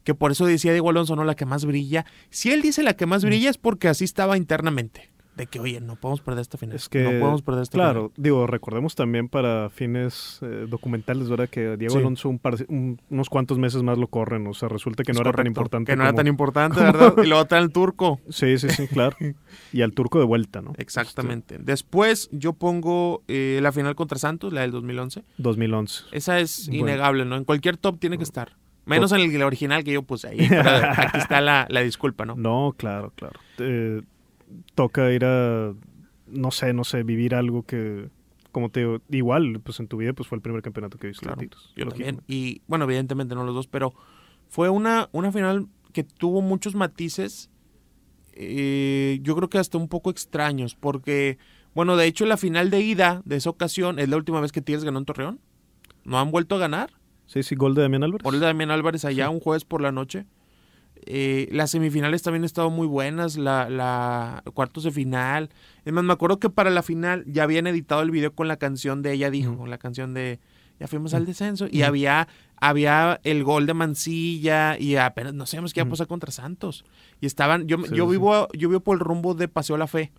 [SPEAKER 2] que por eso decía Diego Alonso, no la que más brilla. Si él dice la que
[SPEAKER 3] Mm.
[SPEAKER 2] más brilla es porque así estaba internamente. De que, oye, no podemos perder esta final.
[SPEAKER 3] Es que,
[SPEAKER 2] no podemos perder esta
[SPEAKER 3] claro, digo, recordemos también para fines eh, documentales, ¿verdad? Que Diego
[SPEAKER 2] Sí.
[SPEAKER 3] Alonso un par- un- unos cuantos meses más lo corren, o sea, resulta que no era tan importante.
[SPEAKER 2] Que no era tan importante, ¿verdad? Y luego trae el turco.
[SPEAKER 3] Sí, sí, sí, claro. y al turco de vuelta, ¿no?
[SPEAKER 2] Exactamente. Después yo pongo eh, la final contra Santos, la del 2011.
[SPEAKER 3] Este, 2011.
[SPEAKER 2] Esa es
[SPEAKER 3] Bueno.
[SPEAKER 2] innegable, ¿no? En cualquier top tiene que estar. Menos en el original que yo puse ahí. pero aquí está la, la disculpa, ¿no?
[SPEAKER 3] No, claro, claro. Eh, toca ir a, no sé, no sé, vivir algo que, como te digo, igual, pues en tu vida pues fue el primer campeonato que viste
[SPEAKER 2] Claro,
[SPEAKER 3] de Tigres.
[SPEAKER 2] Yo también. Y bueno, evidentemente no los dos, pero fue una, una final que tuvo muchos matices. eh, yo creo que hasta un poco extraños, porque, bueno, de hecho, la final de ida de esa ocasión es la última vez que Tigres ganó en Torreón. No han vuelto a ganar.
[SPEAKER 3] Sí, sí, gol de Damián Álvarez.
[SPEAKER 2] El de Damián Álvarez allá un jueves por la noche. Eh, las semifinales también han estado muy buenas, la, la cuartos de final. Es más, me acuerdo que para la final ya habían editado el video con la canción de Ella Dijo,
[SPEAKER 3] Ujú.
[SPEAKER 2] la canción de Ya fuimos al descenso. Y había, había el gol de Mancilla y apenas no sabíamos qué iba a pasar contra Santos. Y estaban, yo,
[SPEAKER 3] Sí,
[SPEAKER 2] yo
[SPEAKER 3] sí,
[SPEAKER 2] vivo, yo vivo por el rumbo de Paseo La Fe.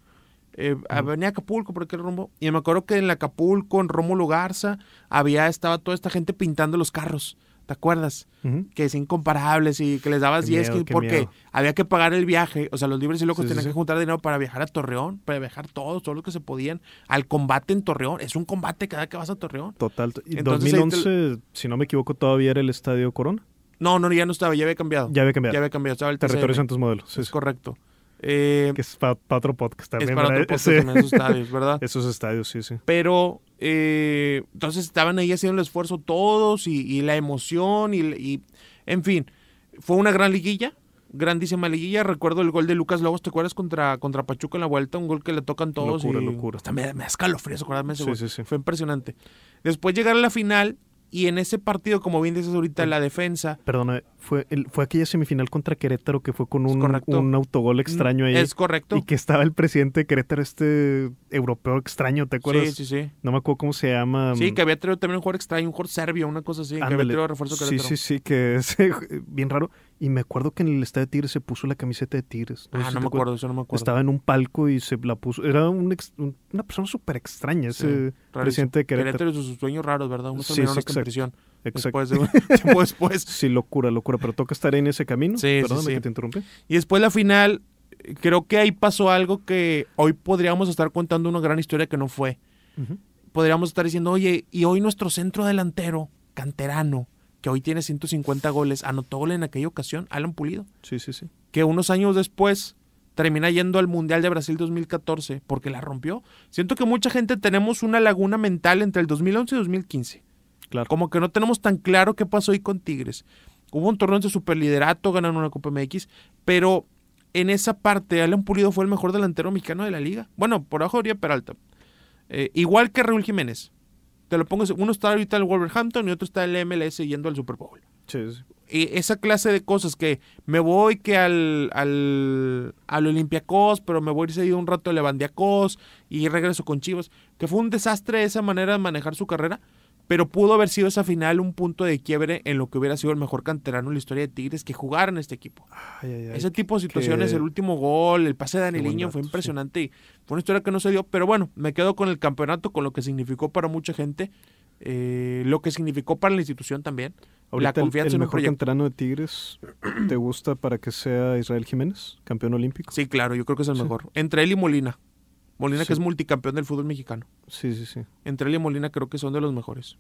[SPEAKER 2] Eh, Avenida Acapulco, por aquel rumbo. Y me acuerdo que en la Acapulco, en Rómulo Garza, había, estaba toda esta gente pintando los carros. ¿Te acuerdas? Que es incomparables y que les dabas
[SPEAKER 3] Qué
[SPEAKER 2] 10
[SPEAKER 3] miedo,
[SPEAKER 2] que-
[SPEAKER 3] qué
[SPEAKER 2] porque
[SPEAKER 3] miedo.
[SPEAKER 2] había que pagar el viaje, o sea, los libres y locos
[SPEAKER 3] Sí,
[SPEAKER 2] tenían
[SPEAKER 3] sí.
[SPEAKER 2] que juntar dinero para viajar a Torreón, para viajar todos, todos los que se podían, al combate en Torreón, es un combate cada que vas a Torreón.
[SPEAKER 3] Total. Y
[SPEAKER 2] Entonces, ahí te-
[SPEAKER 3] 2011, si no me equivoco, todavía era el Estadio Corona.
[SPEAKER 2] No, no, ya no estaba, ya había cambiado.
[SPEAKER 3] Ya había cambiado.
[SPEAKER 2] Ya había cambiado, estaba el
[SPEAKER 3] Territorio
[SPEAKER 2] TCM.
[SPEAKER 3] Santos Modelos. Sí,
[SPEAKER 2] Es correcto. Eh,
[SPEAKER 3] Que es para otro podcast también.
[SPEAKER 2] es para otro podcast
[SPEAKER 3] Ese-
[SPEAKER 2] también esos estadios, ¿verdad?
[SPEAKER 3] Esos estadios, sí, sí.
[SPEAKER 2] Pero eh, entonces estaban ahí haciendo el esfuerzo todos y, y la emoción y, y- en fin, fue una gran liguilla, grandísima liguilla. Recuerdo el gol de Lucas Lobos, ¿te acuerdas? Contra, contra Pachuca en la vuelta, un gol que le tocan todos.
[SPEAKER 3] Locura,
[SPEAKER 2] y
[SPEAKER 3] locura.
[SPEAKER 2] Hasta me, me da escalofríos de ese
[SPEAKER 3] Sí,
[SPEAKER 2] gol.
[SPEAKER 3] sí, sí.
[SPEAKER 2] Fue impresionante. Después llegar a la final y en ese partido, como bien dices ahorita, la defensa.
[SPEAKER 3] Perdona, fue, el, fue aquella semifinal contra Querétaro que fue con un, autogol extraño ahí.
[SPEAKER 2] Es correcto.
[SPEAKER 3] Y que estaba el presidente de Querétaro, este europeo extraño, ¿te acuerdas?
[SPEAKER 2] Sí, sí, sí.
[SPEAKER 3] No me acuerdo cómo se llama.
[SPEAKER 2] Sí, que había traído también un jugador extraño, un jugador serbio, una cosa así, que había traído refuerzo
[SPEAKER 3] Sí,
[SPEAKER 2] Querétaro.
[SPEAKER 3] sí, sí, que es bien raro. Y me acuerdo que en el estadio de Tigres se puso la camiseta de Tigres.
[SPEAKER 2] Ah,
[SPEAKER 3] si
[SPEAKER 2] no me acuerdo, eso no me acuerdo.
[SPEAKER 3] Estaba en un palco y se la puso. Era un ex- un- una persona súper extraña, ese presidente de Querétaro.
[SPEAKER 2] Querétaro y sus sueños raros, ¿verdad? Unos
[SPEAKER 3] Sí, sí,
[SPEAKER 2] hasta en
[SPEAKER 3] exacto.
[SPEAKER 2] prisión.
[SPEAKER 3] Exacto.
[SPEAKER 2] Después de tiempo después.
[SPEAKER 3] Sí, locura, locura. Pero toca estar en ese camino.
[SPEAKER 2] Sí, sí,
[SPEAKER 3] Perdóname
[SPEAKER 2] sí.
[SPEAKER 3] que te interrumpí.
[SPEAKER 2] Y después la final, creo que ahí pasó algo que hoy podríamos estar contando una gran historia que no fue. Podríamos estar diciendo, oye, y hoy nuestro centro delantero, canterano, que hoy tiene 150 goles, anotó gol en aquella ocasión, Alan Pulido,
[SPEAKER 3] Sí, sí, sí.
[SPEAKER 2] que unos años después termina yendo al Mundial de Brasil 2014 porque la rompió. Siento que mucha gente tenemos una laguna mental entre el 2011 y 2015.
[SPEAKER 3] Claro.
[SPEAKER 2] Como que no tenemos tan claro qué pasó ahí con Tigres. Hubo un torneo de superliderato, ganaron una Copa MX, pero en esa parte Alan Pulido fue el mejor delantero mexicano de la liga. Bueno, por abajo Oribe Peralta. Eh, igual que Raúl Jiménez. Te lo pongo, uno está ahorita en el Wolverhampton y otro está en el MLS yendo al Super Bowl.
[SPEAKER 3] Sí, sí.
[SPEAKER 2] Y esa clase de cosas que me voy que al, al, al Olympiacos, pero me voy a ir seguido un rato al Levandiacos y regreso con Chivas, que fue un desastre esa manera de manejar su carrera, pero pudo haber sido esa final un punto de quiebre en lo que hubiera sido el mejor canterano en la historia de Tigres que jugara en este equipo.
[SPEAKER 3] Ay, ay, ay.
[SPEAKER 2] Ese tipo de situaciones, el último gol, el pase de Daniliño fue
[SPEAKER 3] sí.
[SPEAKER 2] impresionante y fue una historia que no se dio, pero bueno, me quedo con el campeonato, con lo que significó para mucha gente, eh, lo que significó para la institución también,
[SPEAKER 3] Ahorita
[SPEAKER 2] la
[SPEAKER 3] el-
[SPEAKER 2] confianza
[SPEAKER 3] el,
[SPEAKER 2] en un
[SPEAKER 3] mejor
[SPEAKER 2] proyecto.
[SPEAKER 3] canterano de Tigres, ¿te gusta para que sea Israel Jiménez, campeón olímpico?
[SPEAKER 2] Sí, claro, yo creo que es el
[SPEAKER 3] Sí.
[SPEAKER 2] mejor. Entre él y Molina. Molina
[SPEAKER 3] Sí.
[SPEAKER 2] que es multicampeón del fútbol mexicano.
[SPEAKER 3] Sí, sí, sí.
[SPEAKER 2] Entre él y Molina creo que son de los mejores.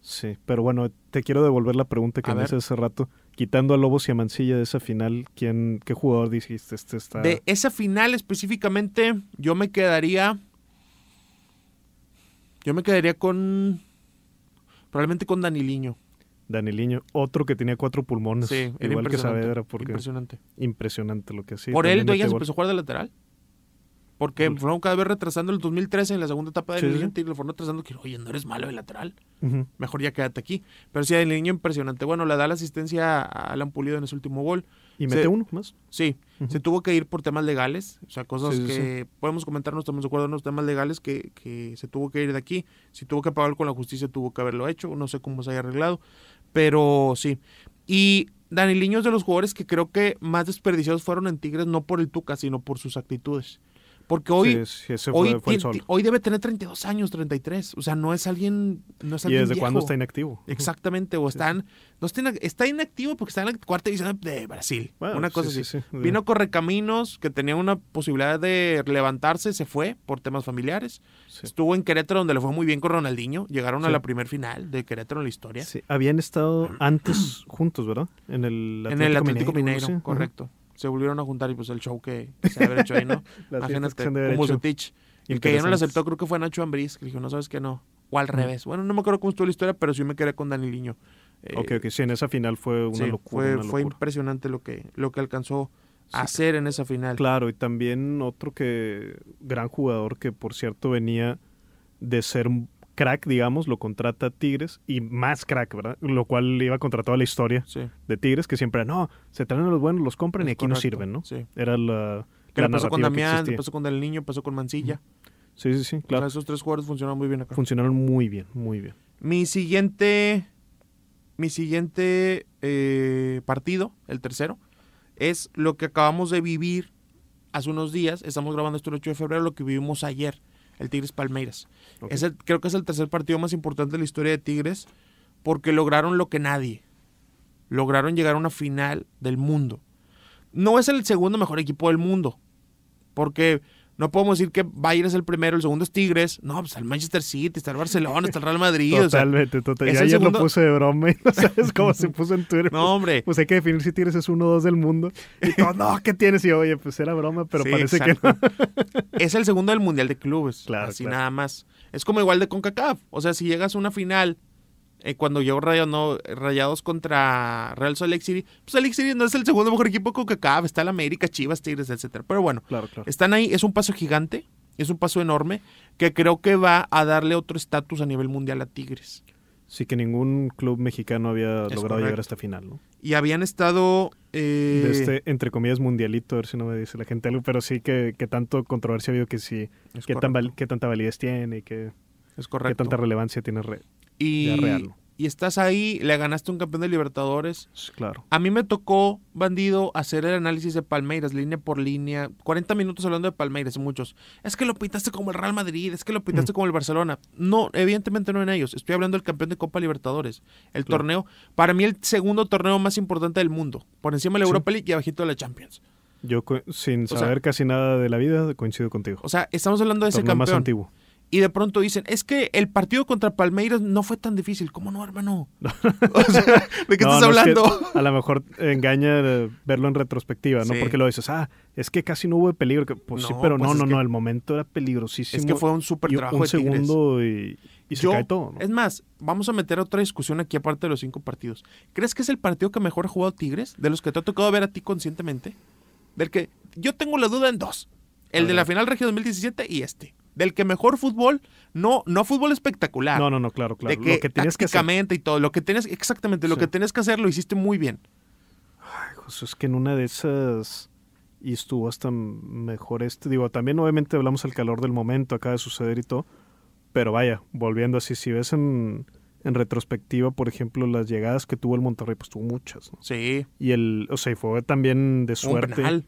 [SPEAKER 3] Sí, pero bueno, te quiero devolver la pregunta que
[SPEAKER 2] A
[SPEAKER 3] me hice hace rato. Quitando a Lobos y a Mancilla de esa final, ¿quién, ¿qué jugador dijiste? Este está...
[SPEAKER 2] De esa final específicamente, yo me quedaría. Yo me quedaría con. Probablemente con Daniliño.
[SPEAKER 3] Daniliño, otro que tenía cuatro pulmones,
[SPEAKER 2] Sí, era
[SPEAKER 3] igual que. Saavedra, porque
[SPEAKER 2] Impresionante.
[SPEAKER 3] impresionante lo que hacía.
[SPEAKER 2] Por él,
[SPEAKER 3] también gol.
[SPEAKER 2] empezó a jugar de lateral. Porque fueron cada vez retrasando el 2013 en la segunda etapa de
[SPEAKER 3] Sí,
[SPEAKER 2] y lo fueron retrasando. Que, oye, no eres malo de lateral. Mejor ya quédate aquí. Pero sí, Daniliño impresionante. Bueno, le da la asistencia a Alan Pulido en ese último gol.
[SPEAKER 3] Y mete
[SPEAKER 2] Se-
[SPEAKER 3] uno más.
[SPEAKER 2] Sí, se tuvo que ir por temas legales, o sea, cosas
[SPEAKER 3] Sí,
[SPEAKER 2] que podemos comentar, no estamos de acuerdo en los temas legales, que, que se tuvo que ir de aquí, si tuvo que pagar con la justicia, tuvo que haberlo hecho, no sé cómo se haya arreglado, pero sí. Y Daniliño es de los jugadores que creo que más desperdiciados fueron en Tigres, no por el Tuca, sino por sus actitudes. Porque hoy,
[SPEAKER 3] Sí, sí,
[SPEAKER 2] hoy,
[SPEAKER 3] fue, fue
[SPEAKER 2] hoy debe tener 32 años, 33, o sea, no es alguien, no es
[SPEAKER 3] ¿Y
[SPEAKER 2] alguien
[SPEAKER 3] desde cuándo está inactivo?
[SPEAKER 2] Exactamente, o están, no está, ina- está inactivo porque está en la cuarta división de Brasil,
[SPEAKER 3] Bueno,
[SPEAKER 2] una cosa
[SPEAKER 3] sí,
[SPEAKER 2] así.
[SPEAKER 3] sí, sí.
[SPEAKER 2] Vino Correcaminos, que tenía una posibilidad de levantarse, se fue por temas familiares. Estuvo en Querétaro, donde le fue muy bien con Ronaldinho. Llegaron a la primer final de Querétaro en la historia.
[SPEAKER 3] Sí, Habían estado antes juntos, ¿verdad? En el
[SPEAKER 2] en el Atlético Mineiro, correcto. Se volvieron a juntar y pues el show que, se había hecho ahí, ¿no? Imagínate,
[SPEAKER 3] se han de haber
[SPEAKER 2] con
[SPEAKER 3] hecho.
[SPEAKER 2] Bucetich. El que ya no le aceptó creo que fue Nacho Ambriz, que dijo, no sabes que no. O al revés. Bueno, no me acuerdo cómo estuvo la historia, pero sí me quedé con Daniliño. Eh,
[SPEAKER 3] Ok, ok, sí, en esa final fue una
[SPEAKER 2] sí,
[SPEAKER 3] locura.
[SPEAKER 2] fue,
[SPEAKER 3] una
[SPEAKER 2] fue impresionante lo que, lo que alcanzó a
[SPEAKER 3] Sí.
[SPEAKER 2] hacer en esa final.
[SPEAKER 3] Claro, y también otro que gran jugador que por cierto venía de ser un crack, digamos, lo contrata Tigres y más crack, ¿verdad? Lo cual iba contra toda la historia
[SPEAKER 2] Sí.
[SPEAKER 3] de Tigres que siempre, no, se traen a los buenos, los compran y aquí no sirven, ¿no?
[SPEAKER 2] Sí.
[SPEAKER 3] Era la,
[SPEAKER 2] Que
[SPEAKER 3] la
[SPEAKER 2] le pasó con
[SPEAKER 3] que
[SPEAKER 2] Damián, le pasó con Del Niño, pasó con Mancilla.
[SPEAKER 3] Sí, sí, sí,
[SPEAKER 2] O sea,
[SPEAKER 3] claro.
[SPEAKER 2] esos tres jugadores funcionaron muy bien acá.
[SPEAKER 3] Funcionaron muy bien, muy bien.
[SPEAKER 2] Mi siguiente, mi siguiente eh, partido, el tercero, es lo que acabamos de vivir hace unos días. Estamos grabando esto el 8 de febrero, lo que vivimos ayer, el Tigres Palmeiras. Creo que es el tercer partido más importante de la historia de Tigres porque lograron lo que nadie. Lograron llegar a una final del mundo. No es el segundo mejor equipo del mundo, porque no podemos decir que Bayern es el primero, el segundo es Tigres. No, pues está el Manchester City, está el Barcelona, está el Real Madrid. o sea,
[SPEAKER 3] Totalmente, total.
[SPEAKER 2] es
[SPEAKER 3] Y
[SPEAKER 2] el
[SPEAKER 3] ayer
[SPEAKER 2] segundo-
[SPEAKER 3] lo puse de broma y no sabes cómo se puso en Twitter.
[SPEAKER 2] no, hombre.
[SPEAKER 3] Pues hay que definir si Tigres es uno o dos del mundo. Y todo, no, ¿qué tienes? Y yo, oye, pues era broma, pero
[SPEAKER 2] Sí,
[SPEAKER 3] parece que no.
[SPEAKER 2] es el segundo del Mundial de Clubes.
[SPEAKER 3] Claro,
[SPEAKER 2] así
[SPEAKER 3] claro.
[SPEAKER 2] nada más. Es como igual de CONCACAF. O sea, si llegas a una final, eh, cuando llegó Rayados, no, Rayados contra Real Salt Lake City, pues Salt Lake City no es el segundo mejor equipo de CONCACAF. Está el América, Chivas, Tigres, etcétera. Pero bueno,
[SPEAKER 3] Claro, claro.
[SPEAKER 2] están ahí. Es un paso gigante. Es un paso enorme que creo que va a darle otro estatus a nivel mundial a Tigres.
[SPEAKER 3] Sí que ningún club mexicano había
[SPEAKER 2] Es
[SPEAKER 3] logrado llegar
[SPEAKER 2] correcto.
[SPEAKER 3] a esta final, ¿no?
[SPEAKER 2] Y habían estado... eh,
[SPEAKER 3] De este, entre comillas, mundialito, a ver si no me dice la gente algo, pero sí que, que tanto controversia ha habido que sí, qué, tan qué tanta validez tiene y qué,
[SPEAKER 2] es
[SPEAKER 3] qué
[SPEAKER 2] correcto.
[SPEAKER 3] tanta relevancia tiene.
[SPEAKER 2] Y, y estás ahí, le ganaste un campeón de Libertadores.
[SPEAKER 3] Claro.
[SPEAKER 2] A mí me tocó, bandido, hacer el análisis de Palmeiras, línea por línea. 40 minutos hablando de Palmeiras, muchos. Es que lo pintaste como el Real Madrid, es que lo pintaste como el Barcelona. No, evidentemente no en ellos. Estoy hablando del campeón de Copa Libertadores. El
[SPEAKER 3] Claro.
[SPEAKER 2] torneo, para mí el segundo torneo más importante del mundo. Por encima de la
[SPEAKER 3] Sí.
[SPEAKER 2] Europa League y abajito de la Champions.
[SPEAKER 3] Yo, sin saber casi nada de la vida, coincido contigo.
[SPEAKER 2] O sea, estamos hablando de ese
[SPEAKER 3] Torneo más
[SPEAKER 2] campeón.
[SPEAKER 3] antiguo.
[SPEAKER 2] Y de pronto dicen, es que el partido contra Palmeiras no fue tan difícil. ¿Cómo no, hermano? o sea, ¿de qué
[SPEAKER 3] No,
[SPEAKER 2] estás
[SPEAKER 3] no, es que
[SPEAKER 2] hablando?
[SPEAKER 3] a lo mejor engaña verlo en retrospectiva, ¿no?
[SPEAKER 2] Sí.
[SPEAKER 3] Porque lo dices, ah, es que casi no hubo peligro. Pues sí, pero
[SPEAKER 2] pues
[SPEAKER 3] no, no, no, el momento era peligrosísimo.
[SPEAKER 2] Es que fue un súper trabajo
[SPEAKER 3] un
[SPEAKER 2] de
[SPEAKER 3] segundo y, y se
[SPEAKER 2] Yo-
[SPEAKER 3] cae todo, ¿no?
[SPEAKER 2] Es más, vamos a meter otra discusión aquí aparte de los cinco partidos. ¿Crees que es el partido que mejor ha jugado Tigres? De los que te ha tocado ver a ti conscientemente. Del que yo tengo la duda en dos. El de la final Regio 2017 y este. Del que mejor fútbol, no, no fútbol espectacular.
[SPEAKER 3] No, no, no, claro, claro.
[SPEAKER 2] de que,
[SPEAKER 3] lo que tenías que hacer.
[SPEAKER 2] y todo. Lo que tenías, exactamente, lo
[SPEAKER 3] Sí.
[SPEAKER 2] que tenías que hacer lo hiciste muy bien.
[SPEAKER 3] Ay, José, es que en una de esas y estuvo hasta mejor este. Digo, también obviamente hablamos del calor del momento, acaba de suceder y todo. Pero vaya, volviendo así, si ves en, en retrospectiva, por ejemplo, las llegadas que tuvo el Monterrey, pues tuvo muchas, ¿no?
[SPEAKER 2] Sí.
[SPEAKER 3] Y el, o sea, y fue también de
[SPEAKER 2] Un
[SPEAKER 3] suerte.
[SPEAKER 2] penal.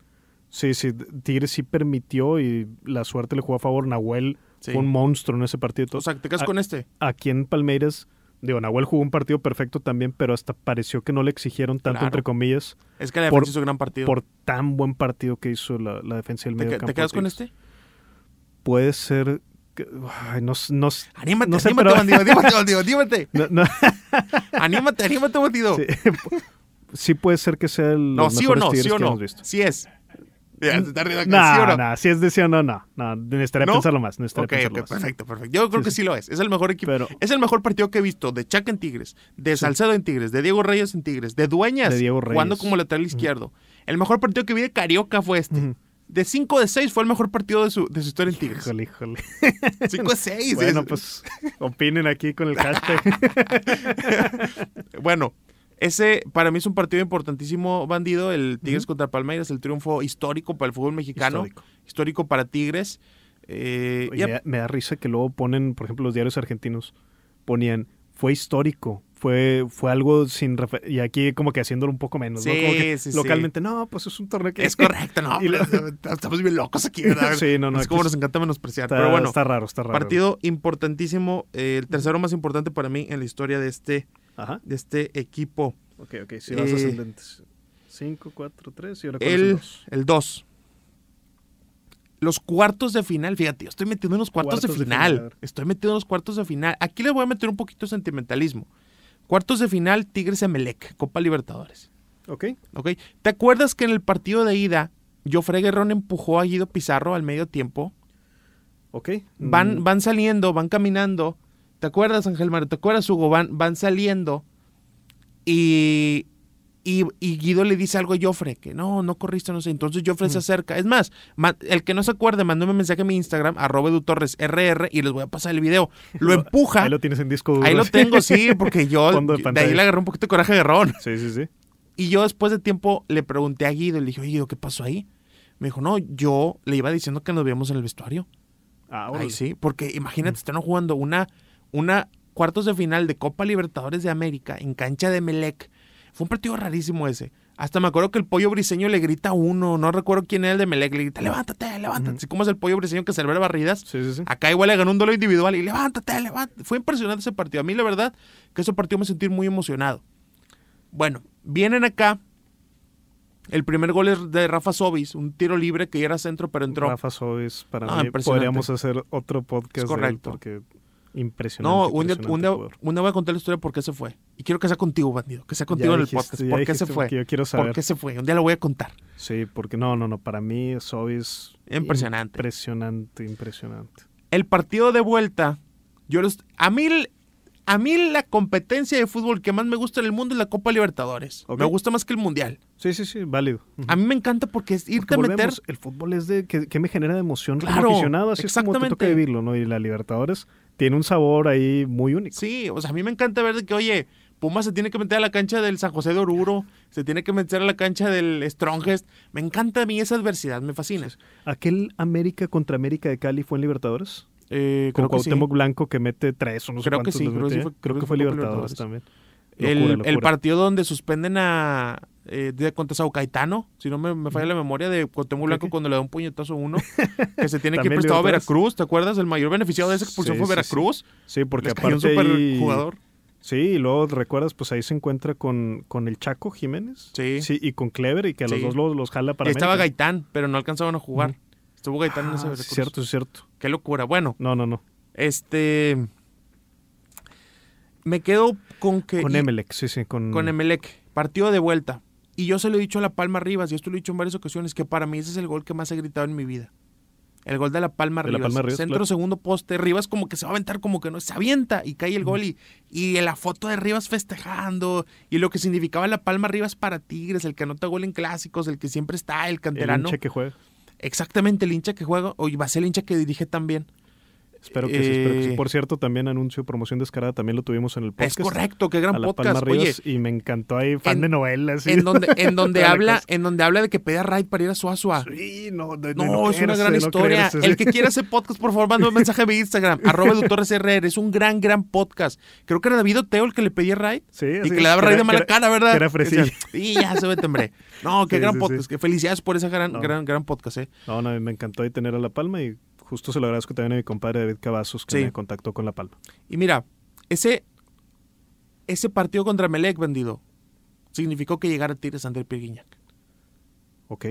[SPEAKER 3] Sí, sí, Tigres sí permitió y la suerte le jugó a favor. Nahuel
[SPEAKER 2] Sí.
[SPEAKER 3] fue un monstruo en ese partido.
[SPEAKER 2] O sea, te quedas con este.
[SPEAKER 3] Aquí en Palmeiras, digo, Nahuel jugó un partido perfecto también, pero hasta pareció que no le exigieron tanto,
[SPEAKER 2] Claro.
[SPEAKER 3] entre comillas,
[SPEAKER 2] Es que la
[SPEAKER 3] por-
[SPEAKER 2] defensa hizo gran partido.
[SPEAKER 3] por tan buen partido que hizo la, la defensa del
[SPEAKER 2] ¿Te,
[SPEAKER 3] medio
[SPEAKER 2] que-
[SPEAKER 3] campo.
[SPEAKER 2] te quedas con este?
[SPEAKER 3] Puede ser... ay, no, no,
[SPEAKER 2] Anímate,
[SPEAKER 3] no sé,
[SPEAKER 2] anímate,
[SPEAKER 3] pero-
[SPEAKER 2] bandido, anímate, bandido, anímate.
[SPEAKER 3] no- no,
[SPEAKER 2] Anímate, anímate, bandido.
[SPEAKER 3] sí, sí puede ser que sea el
[SPEAKER 2] No, sí o no, sí o no. Sí es. Ya, se está riendo
[SPEAKER 3] No,
[SPEAKER 2] ¿sí o no?
[SPEAKER 3] no, si es de sí o no, no. No, necesitaría
[SPEAKER 2] ¿No?
[SPEAKER 3] pensarlo más. Necesitaría
[SPEAKER 2] Ok,
[SPEAKER 3] pensarlo
[SPEAKER 2] ok,
[SPEAKER 3] más.
[SPEAKER 2] perfecto, perfecto. Yo creo
[SPEAKER 3] Sí,
[SPEAKER 2] que
[SPEAKER 3] sí.
[SPEAKER 2] lo es. Es el mejor equipo.
[SPEAKER 3] Pero
[SPEAKER 2] Es el mejor partido que he visto de Chaca en Tigres, de Salcedo en Tigres, de Diego Reyes en Tigres, de Dueñas
[SPEAKER 3] De Diego
[SPEAKER 2] jugando
[SPEAKER 3] Reyes.
[SPEAKER 2] como lateral izquierdo. El mejor partido que vi de Carioca fue este. De 5 de 6 fue el mejor partido de su, de su historia en Tigres.
[SPEAKER 3] Híjole, híjole.
[SPEAKER 2] 5 de 6.
[SPEAKER 3] Bueno, pues opinen aquí con el hashtag.
[SPEAKER 2] Bueno, ese para mí es un partido importantísimo, bandido. El Tigres contra Palmeiras, el triunfo histórico para el fútbol mexicano, histórico,
[SPEAKER 3] Histórico.
[SPEAKER 2] para Tigres. Eh,
[SPEAKER 3] Oye,
[SPEAKER 2] ya-
[SPEAKER 3] me, da, risa que luego ponen, por ejemplo, los diarios argentinos ponían, fue histórico, fue, fue algo sin refer- y aquí como que haciéndolo un poco menos, ¿no?
[SPEAKER 2] Sí,
[SPEAKER 3] Como que
[SPEAKER 2] sí, sí.
[SPEAKER 3] localmente, no, pues es un torneo que
[SPEAKER 2] es correcto, no.
[SPEAKER 3] Y
[SPEAKER 2] Estamos bien locos aquí, ¿verdad?
[SPEAKER 3] Sí, no, no,
[SPEAKER 2] Es como nos encanta menospreciar.
[SPEAKER 3] está,
[SPEAKER 2] pero bueno,
[SPEAKER 3] está raro, está raro.
[SPEAKER 2] partido importantísimo, eh, el tercero más importante para mí en la historia de este,
[SPEAKER 3] Ajá.
[SPEAKER 2] de este equipo.
[SPEAKER 3] Ok, ok, vas
[SPEAKER 2] Eh,
[SPEAKER 3] ascendentes. 5, 4, 3 y ahora
[SPEAKER 2] El
[SPEAKER 3] dos?
[SPEAKER 2] el 2. Los cuartos de final, fíjate, yo estoy metido en los cuartos,
[SPEAKER 3] Cuartos
[SPEAKER 2] de,
[SPEAKER 3] de
[SPEAKER 2] final. Estoy metido en los cuartos de final. Aquí les voy a meter un poquito de sentimentalismo. Cuartos de final, Tigres Emelec, Copa Libertadores.
[SPEAKER 3] Ok.
[SPEAKER 2] ¿Ok? ¿Te acuerdas que en el partido de ida, Jofre Guerrón empujó a Guido Pizarro al medio tiempo?
[SPEAKER 3] Ok.
[SPEAKER 2] Van,
[SPEAKER 3] Mm,
[SPEAKER 2] van saliendo, van caminando. ¿Te acuerdas, Ángel Mario? ¿Te acuerdas, Hugo? Van, van saliendo y, y, y Guido le dice algo a Joffre, que no, no corriste, no sé. Entonces Joffre se acerca. Es más, el que no se acuerde, mandó un mensaje a mi Instagram, arroba edutorres RR, y les voy a pasar el video. Lo empuja.
[SPEAKER 3] Ahí lo tienes en disco duro.
[SPEAKER 2] Ahí lo tengo, sí, porque yo
[SPEAKER 3] de
[SPEAKER 2] de ahí le agarré un poquito de coraje a Guerrón.
[SPEAKER 3] Sí, sí, sí.
[SPEAKER 2] Y yo después de tiempo le pregunté a Guido, le dije, oye, Guido, ¿qué pasó ahí? Me dijo, no, yo le iba diciendo que nos veíamos en el vestuario.
[SPEAKER 3] Ah,
[SPEAKER 2] Ay,
[SPEAKER 3] órale.
[SPEAKER 2] sí, porque imagínate, están jugando una, una cuartos de final de Copa Libertadores de América en cancha de Melec. Fue un partido rarísimo ese. Hasta me acuerdo que el pollo briseño le grita a uno, no recuerdo quién era el de Melec, le grita, levántate, levántate. Así como es el pollo briseño que celebra barridas.
[SPEAKER 3] Sí, sí, sí.
[SPEAKER 2] Acá igual le ganó un duelo individual y levántate, levántate. Fue impresionante ese partido. A mí la verdad que ese partido me sentí muy emocionado. Bueno, vienen acá. El primer gol es de Rafa Sobis, un tiro libre que ya era centro, pero entró.
[SPEAKER 3] Rafa Sobis, para
[SPEAKER 2] No,
[SPEAKER 3] mí, podríamos hacer otro podcast
[SPEAKER 2] Es
[SPEAKER 3] de él
[SPEAKER 2] correcto.
[SPEAKER 3] porque impresionante.
[SPEAKER 2] No, un día, un, día,
[SPEAKER 3] jugador.
[SPEAKER 2] un día voy a contar la historia de por qué se fue. Y quiero que sea contigo, bandido. Que sea contigo
[SPEAKER 3] Ya
[SPEAKER 2] en el
[SPEAKER 3] dijiste,
[SPEAKER 2] podcast. ¿Por qué se fue?
[SPEAKER 3] Yo quiero saber.
[SPEAKER 2] ¿Por qué se fue? Un día lo voy a contar.
[SPEAKER 3] Sí, porque no, no, no. Para mí, Sobis.
[SPEAKER 2] Impresionante.
[SPEAKER 3] Impresionante, impresionante.
[SPEAKER 2] El partido de vuelta, yo los, a mí a mí la competencia de fútbol que más me gusta en el mundo es la Copa Libertadores. Me gusta más que el Mundial.
[SPEAKER 3] Sí, sí, sí, válido.
[SPEAKER 2] A mí me encanta porque es irte
[SPEAKER 3] Porque
[SPEAKER 2] a meter
[SPEAKER 3] el fútbol es de que, que me genera de emoción
[SPEAKER 2] Claro,
[SPEAKER 3] como aficionado, así es como te toca
[SPEAKER 2] exactamente.
[SPEAKER 3] vivirlo, ¿no? Y la Libertadores tiene un sabor ahí muy único.
[SPEAKER 2] Sí, o sea, a mí me encanta ver de que, oye, Pumas se tiene que meter a la cancha del San José de Oruro, se tiene que meter a la cancha del Strongest. Me encanta a mí esa adversidad, me fascina.
[SPEAKER 3] ¿Aquel América contra América de Cali fue en Libertadores?
[SPEAKER 2] Eh,
[SPEAKER 3] Con
[SPEAKER 2] creo que sí.
[SPEAKER 3] Blanco que mete tres o no sé
[SPEAKER 2] que
[SPEAKER 3] cuántos
[SPEAKER 2] sí,
[SPEAKER 3] les
[SPEAKER 2] creo que sí fue-
[SPEAKER 3] creo que fue Libertadores. también.
[SPEAKER 2] El,
[SPEAKER 3] Locura,
[SPEAKER 2] el partido donde suspenden a eh, de contra Sao Caetano, si no me, me falla la memoria, de Cuauhtémoc Blanco cuando le da un puñetazo a uno, que se tiene que ir prestado a. Veracruz, ¿te acuerdas? El mayor beneficiado de esa expulsión
[SPEAKER 3] Sí,
[SPEAKER 2] fue
[SPEAKER 3] sí, sí.
[SPEAKER 2] Veracruz.
[SPEAKER 3] Sí, porque
[SPEAKER 2] Les cayó un
[SPEAKER 3] aparte
[SPEAKER 2] super jugador.
[SPEAKER 3] Sí, y luego recuerdas, pues ahí se encuentra con, con el Chaco Jiménez.
[SPEAKER 2] Sí.
[SPEAKER 3] Sí, y con Clever, y que a los
[SPEAKER 2] Sí.
[SPEAKER 3] dos los, los jala para
[SPEAKER 2] Y estaba
[SPEAKER 3] América.
[SPEAKER 2] Gaitán, pero no alcanzaban a jugar.
[SPEAKER 3] Ujú.
[SPEAKER 2] Estuvo Gaitán en ese
[SPEAKER 3] Ah,
[SPEAKER 2] Veracruz.
[SPEAKER 3] cierto, es cierto.
[SPEAKER 2] Qué locura. Bueno,
[SPEAKER 3] No, no, no.
[SPEAKER 2] este. Me quedo con que.
[SPEAKER 3] Con Emelec, sí, sí. Con,
[SPEAKER 2] Con Emelec. Partido de vuelta. Y yo se lo he dicho a La Palma Rivas, y esto lo he dicho en varias ocasiones, que para mí ese es el gol que más he gritado en mi vida. El gol de La Palma
[SPEAKER 3] De La
[SPEAKER 2] Rivas.
[SPEAKER 3] Palma Rivas,
[SPEAKER 2] Centro,
[SPEAKER 3] claro.
[SPEAKER 2] segundo poste. Rivas como que se va a aventar como que no, se avienta y cae el gol. Y, y la foto de Rivas festejando. Y lo que significaba La Palma Rivas para Tigres, el que anota gol en clásicos, el que siempre está, el
[SPEAKER 3] el
[SPEAKER 2] canterano.
[SPEAKER 3] hincha que juega.
[SPEAKER 2] Exactamente el hincha que juega. O va a ser el hincha que dirige también.
[SPEAKER 3] Espero que, sí, espero que sí.
[SPEAKER 2] Eh,
[SPEAKER 3] Por cierto, también anuncio promoción descarada, también lo tuvimos en el podcast.
[SPEAKER 2] Es correcto, qué gran
[SPEAKER 3] a la
[SPEAKER 2] podcast.
[SPEAKER 3] Palma
[SPEAKER 2] Oye,
[SPEAKER 3] Rivas, y me encantó ahí, fan
[SPEAKER 2] en-
[SPEAKER 3] de novelas.
[SPEAKER 2] en donde, en donde habla, en donde habla de que pedía ride para ir a Suazua.
[SPEAKER 3] Sí, no, de- de
[SPEAKER 2] No, es una gran
[SPEAKER 3] no
[SPEAKER 2] historia.
[SPEAKER 3] creerse,
[SPEAKER 2] El que quiera ese podcast, por favor, manda un mensaje a mi Instagram, arroba edutorresrr. Es un gran, gran podcast. Creo que era David Oteo el que le pedía ride.
[SPEAKER 3] Sí,
[SPEAKER 2] Y
[SPEAKER 3] así
[SPEAKER 2] que le daba ride de mala cara, ¿verdad?
[SPEAKER 3] que era fresillo.
[SPEAKER 2] Sí, ya se ve tembré. No, qué gran podcast. felicidades por ese gran, gran, gran podcast, eh.
[SPEAKER 3] No, no, me encantó ahí tener a La Palma y justo se lo agradezco también a mi compadre David Cavazos que
[SPEAKER 2] Sí.
[SPEAKER 3] me contactó con La Palma.
[SPEAKER 2] Y mira, ese, ese partido contra Melec vendido significó que llegara Tigres André Pirguiñac.
[SPEAKER 3] Ok.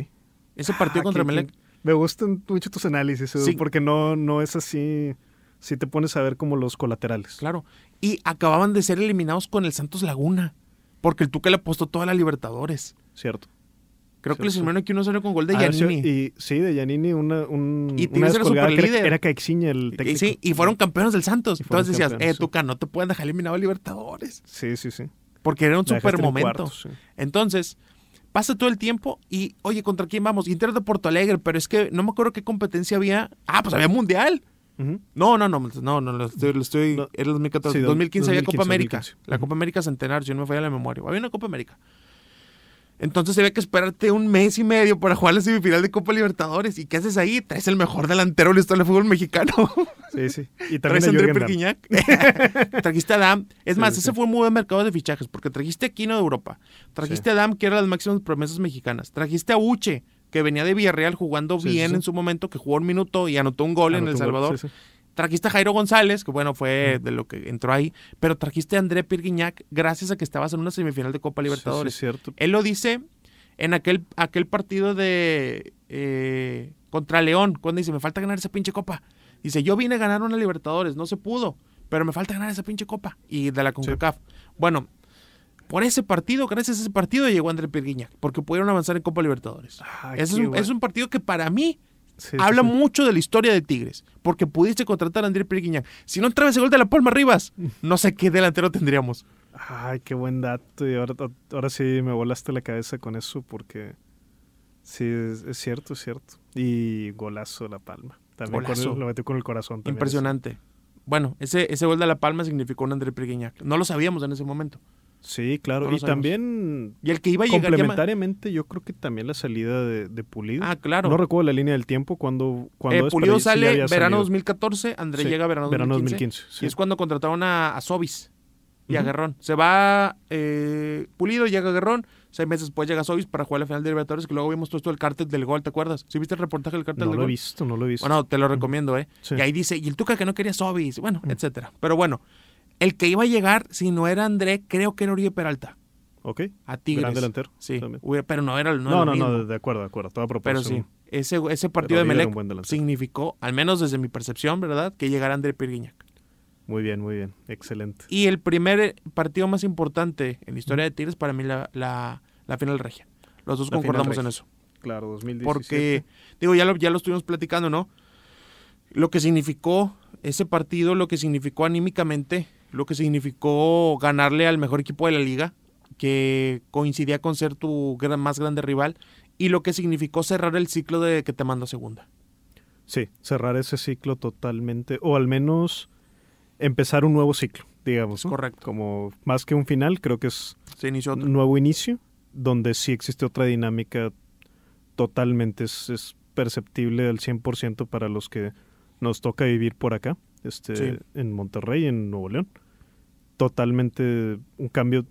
[SPEAKER 2] Ese partido
[SPEAKER 3] Ah,
[SPEAKER 2] contra
[SPEAKER 3] que-
[SPEAKER 2] Melec.
[SPEAKER 3] que- Me gustan mucho tus análisis, Edu,
[SPEAKER 2] Sí.
[SPEAKER 3] porque no, no es así. Si te pones a ver como los colaterales.
[SPEAKER 2] Claro. Y acababan de ser eliminados con el Santos Laguna. Porque el Tuca le apostó toda la Libertadores.
[SPEAKER 3] Cierto.
[SPEAKER 2] Creo
[SPEAKER 3] Sí,
[SPEAKER 2] que les eliminaron aquí uno 0 con gol de
[SPEAKER 3] si- y sí, de Yanini, una, un,
[SPEAKER 2] Y
[SPEAKER 3] una descolgada que era, era Caixinha el
[SPEAKER 2] Y,
[SPEAKER 3] técnico.
[SPEAKER 2] sí, y fueron campeones del Santos.
[SPEAKER 3] Y
[SPEAKER 2] Entonces decías, eh. Tuca, no te pueden dejar eliminado a Libertadores.
[SPEAKER 3] Sí, sí, sí.
[SPEAKER 2] Porque era un super
[SPEAKER 3] en
[SPEAKER 2] momento.
[SPEAKER 3] cuartos, sí.
[SPEAKER 2] Entonces, pasa todo el tiempo y, oye, ¿contra quién vamos? Inter de Porto Alegre, pero es que no me acuerdo qué competencia había. Ah, pues había Mundial.
[SPEAKER 3] Ujú.
[SPEAKER 2] No, no, no, no, no, lo estoy, lo estoy
[SPEAKER 3] No.
[SPEAKER 2] era el 2014.
[SPEAKER 3] Sí, do-
[SPEAKER 2] 2015 había
[SPEAKER 3] 2015,
[SPEAKER 2] Copa América.
[SPEAKER 3] 2015.
[SPEAKER 2] La. Copa América Centenario, si no me falla la memoria. Había una Copa América. Entonces había que esperarte un mes y medio para jugar la semifinal de Copa Libertadores. ¿Y qué haces ahí? Traes el mejor delantero de la historia del fútbol mexicano.
[SPEAKER 3] Sí, sí. Y
[SPEAKER 2] Traes
[SPEAKER 3] a
[SPEAKER 2] André. Perguiñac. trajiste a Dam. Es
[SPEAKER 3] Sí,
[SPEAKER 2] más,
[SPEAKER 3] sí,
[SPEAKER 2] ese
[SPEAKER 3] sí.
[SPEAKER 2] fue un muy buen mercado de fichajes, porque trajiste a Quino de Europa. Trajiste a Dam, que era las máximas promesas mexicanas. Trajiste a Uche, que venía de Villarreal jugando
[SPEAKER 3] Sí, sí,
[SPEAKER 2] bien
[SPEAKER 3] sí.
[SPEAKER 2] en su momento, que jugó un minuto y anotó un gol en El
[SPEAKER 3] gol,
[SPEAKER 2] Salvador.
[SPEAKER 3] sí, sí.
[SPEAKER 2] Trajiste a Jairo González, que bueno, fue de lo que entró ahí, pero trajiste a André Pirguiñac gracias a que estabas en una semifinal de Copa Libertadores.
[SPEAKER 3] Sí, sí, cierto.
[SPEAKER 2] Él lo dice en aquel, aquel partido de eh, contra León, cuando dice, me falta ganar esa pinche copa. Dice, yo vine a ganar una Libertadores, no se pudo, pero me falta ganar esa pinche copa. Y de la CONCACAF. Bueno, por ese partido, gracias a ese partido llegó André Pirguiñac, porque pudieron avanzar en Copa Libertadores.
[SPEAKER 3] Ay,
[SPEAKER 2] es, un, es un partido que para mí
[SPEAKER 3] Sí,
[SPEAKER 2] habla
[SPEAKER 3] sí.
[SPEAKER 2] mucho de la historia de Tigres, porque pudiste contratar a André Pirguiñac. Si no entraba ese gol de la Palma Rivas, no sé qué delantero tendríamos.
[SPEAKER 3] Ay, qué buen dato. Y ahora, ahora sí me volaste la cabeza con eso porque sí, es, es cierto, es cierto. Y golazo La Palma. También
[SPEAKER 2] Golazo.
[SPEAKER 3] lo metió con el corazón. también.
[SPEAKER 2] Impresionante. Bueno, ese, ese gol de La Palma significó un André Pirguiñac. No lo sabíamos en ese momento.
[SPEAKER 3] Sí, claro.
[SPEAKER 2] No
[SPEAKER 3] y
[SPEAKER 2] sabemos.
[SPEAKER 3] también
[SPEAKER 2] Y el que iba a llegar...
[SPEAKER 3] complementariamente yo creo que también la salida de, de Pulido.
[SPEAKER 2] Ah, claro.
[SPEAKER 3] No recuerdo la línea del tiempo cuando, cuando
[SPEAKER 2] Eh,
[SPEAKER 3] es,
[SPEAKER 2] Pulido sale verano
[SPEAKER 3] salido.
[SPEAKER 2] 2014, André
[SPEAKER 3] Sí,
[SPEAKER 2] llega verano 2015.
[SPEAKER 3] 2015. sí.
[SPEAKER 2] Y es cuando contrataron a, a Sobis y a
[SPEAKER 3] Ujú.
[SPEAKER 2] Guerrón. Se va eh, Pulido, llega Guerrón, seis meses después llega Sobis para jugar la final de Libertadores, que luego vimos todo esto del cártel del gol, ¿te acuerdas? ¿Sí viste el reportaje del cártel
[SPEAKER 3] No
[SPEAKER 2] del
[SPEAKER 3] lo he
[SPEAKER 2] gol?
[SPEAKER 3] visto, no lo he visto.
[SPEAKER 2] Bueno, te lo recomiendo, ¿eh?
[SPEAKER 3] Sí.
[SPEAKER 2] Y ahí dice, y el Tuca que no quería Sobis, bueno, etcétera. Pero bueno, el que iba a llegar, si no era André, creo que era Oribe Peralta,
[SPEAKER 3] ok.
[SPEAKER 2] a Tigres.
[SPEAKER 3] Gran delantero.
[SPEAKER 2] Sí, pero no era, no era
[SPEAKER 3] No, no,
[SPEAKER 2] mismo.
[SPEAKER 3] no, de acuerdo, de acuerdo. Toda
[SPEAKER 2] Pero
[SPEAKER 3] proporción.
[SPEAKER 2] sí, ese, ese partido de Melec significó, al menos desde mi percepción, ¿verdad? Que llegara André Pirguiñac.
[SPEAKER 3] Muy bien, muy bien. Excelente.
[SPEAKER 2] Y el primer eh, partido más importante en la historia de Tigres, para mí, la, la, la final regia. Los dos
[SPEAKER 3] La
[SPEAKER 2] concordamos en eso.
[SPEAKER 3] Claro, 2017.
[SPEAKER 2] Porque, digo, ya lo, ya lo estuvimos platicando, ¿no? Lo que significó ese partido, lo que significó anímicamente, lo que significó ganarle al mejor equipo de la liga, que coincidía con ser tu gran- más grande rival, y lo que significó cerrar el ciclo de que te manda segunda.
[SPEAKER 3] Sí, cerrar ese ciclo totalmente, o al menos empezar un nuevo ciclo, digamos. ¿no?
[SPEAKER 2] correcto.
[SPEAKER 3] Como más que un final, creo que es
[SPEAKER 2] Se inició otro.
[SPEAKER 3] un nuevo inicio, donde sí existe otra dinámica totalmente, es, es perceptible al 100% para los que nos toca vivir por acá, este,
[SPEAKER 2] Sí.
[SPEAKER 3] en Monterrey, en Nuevo León. Totalmente un cambio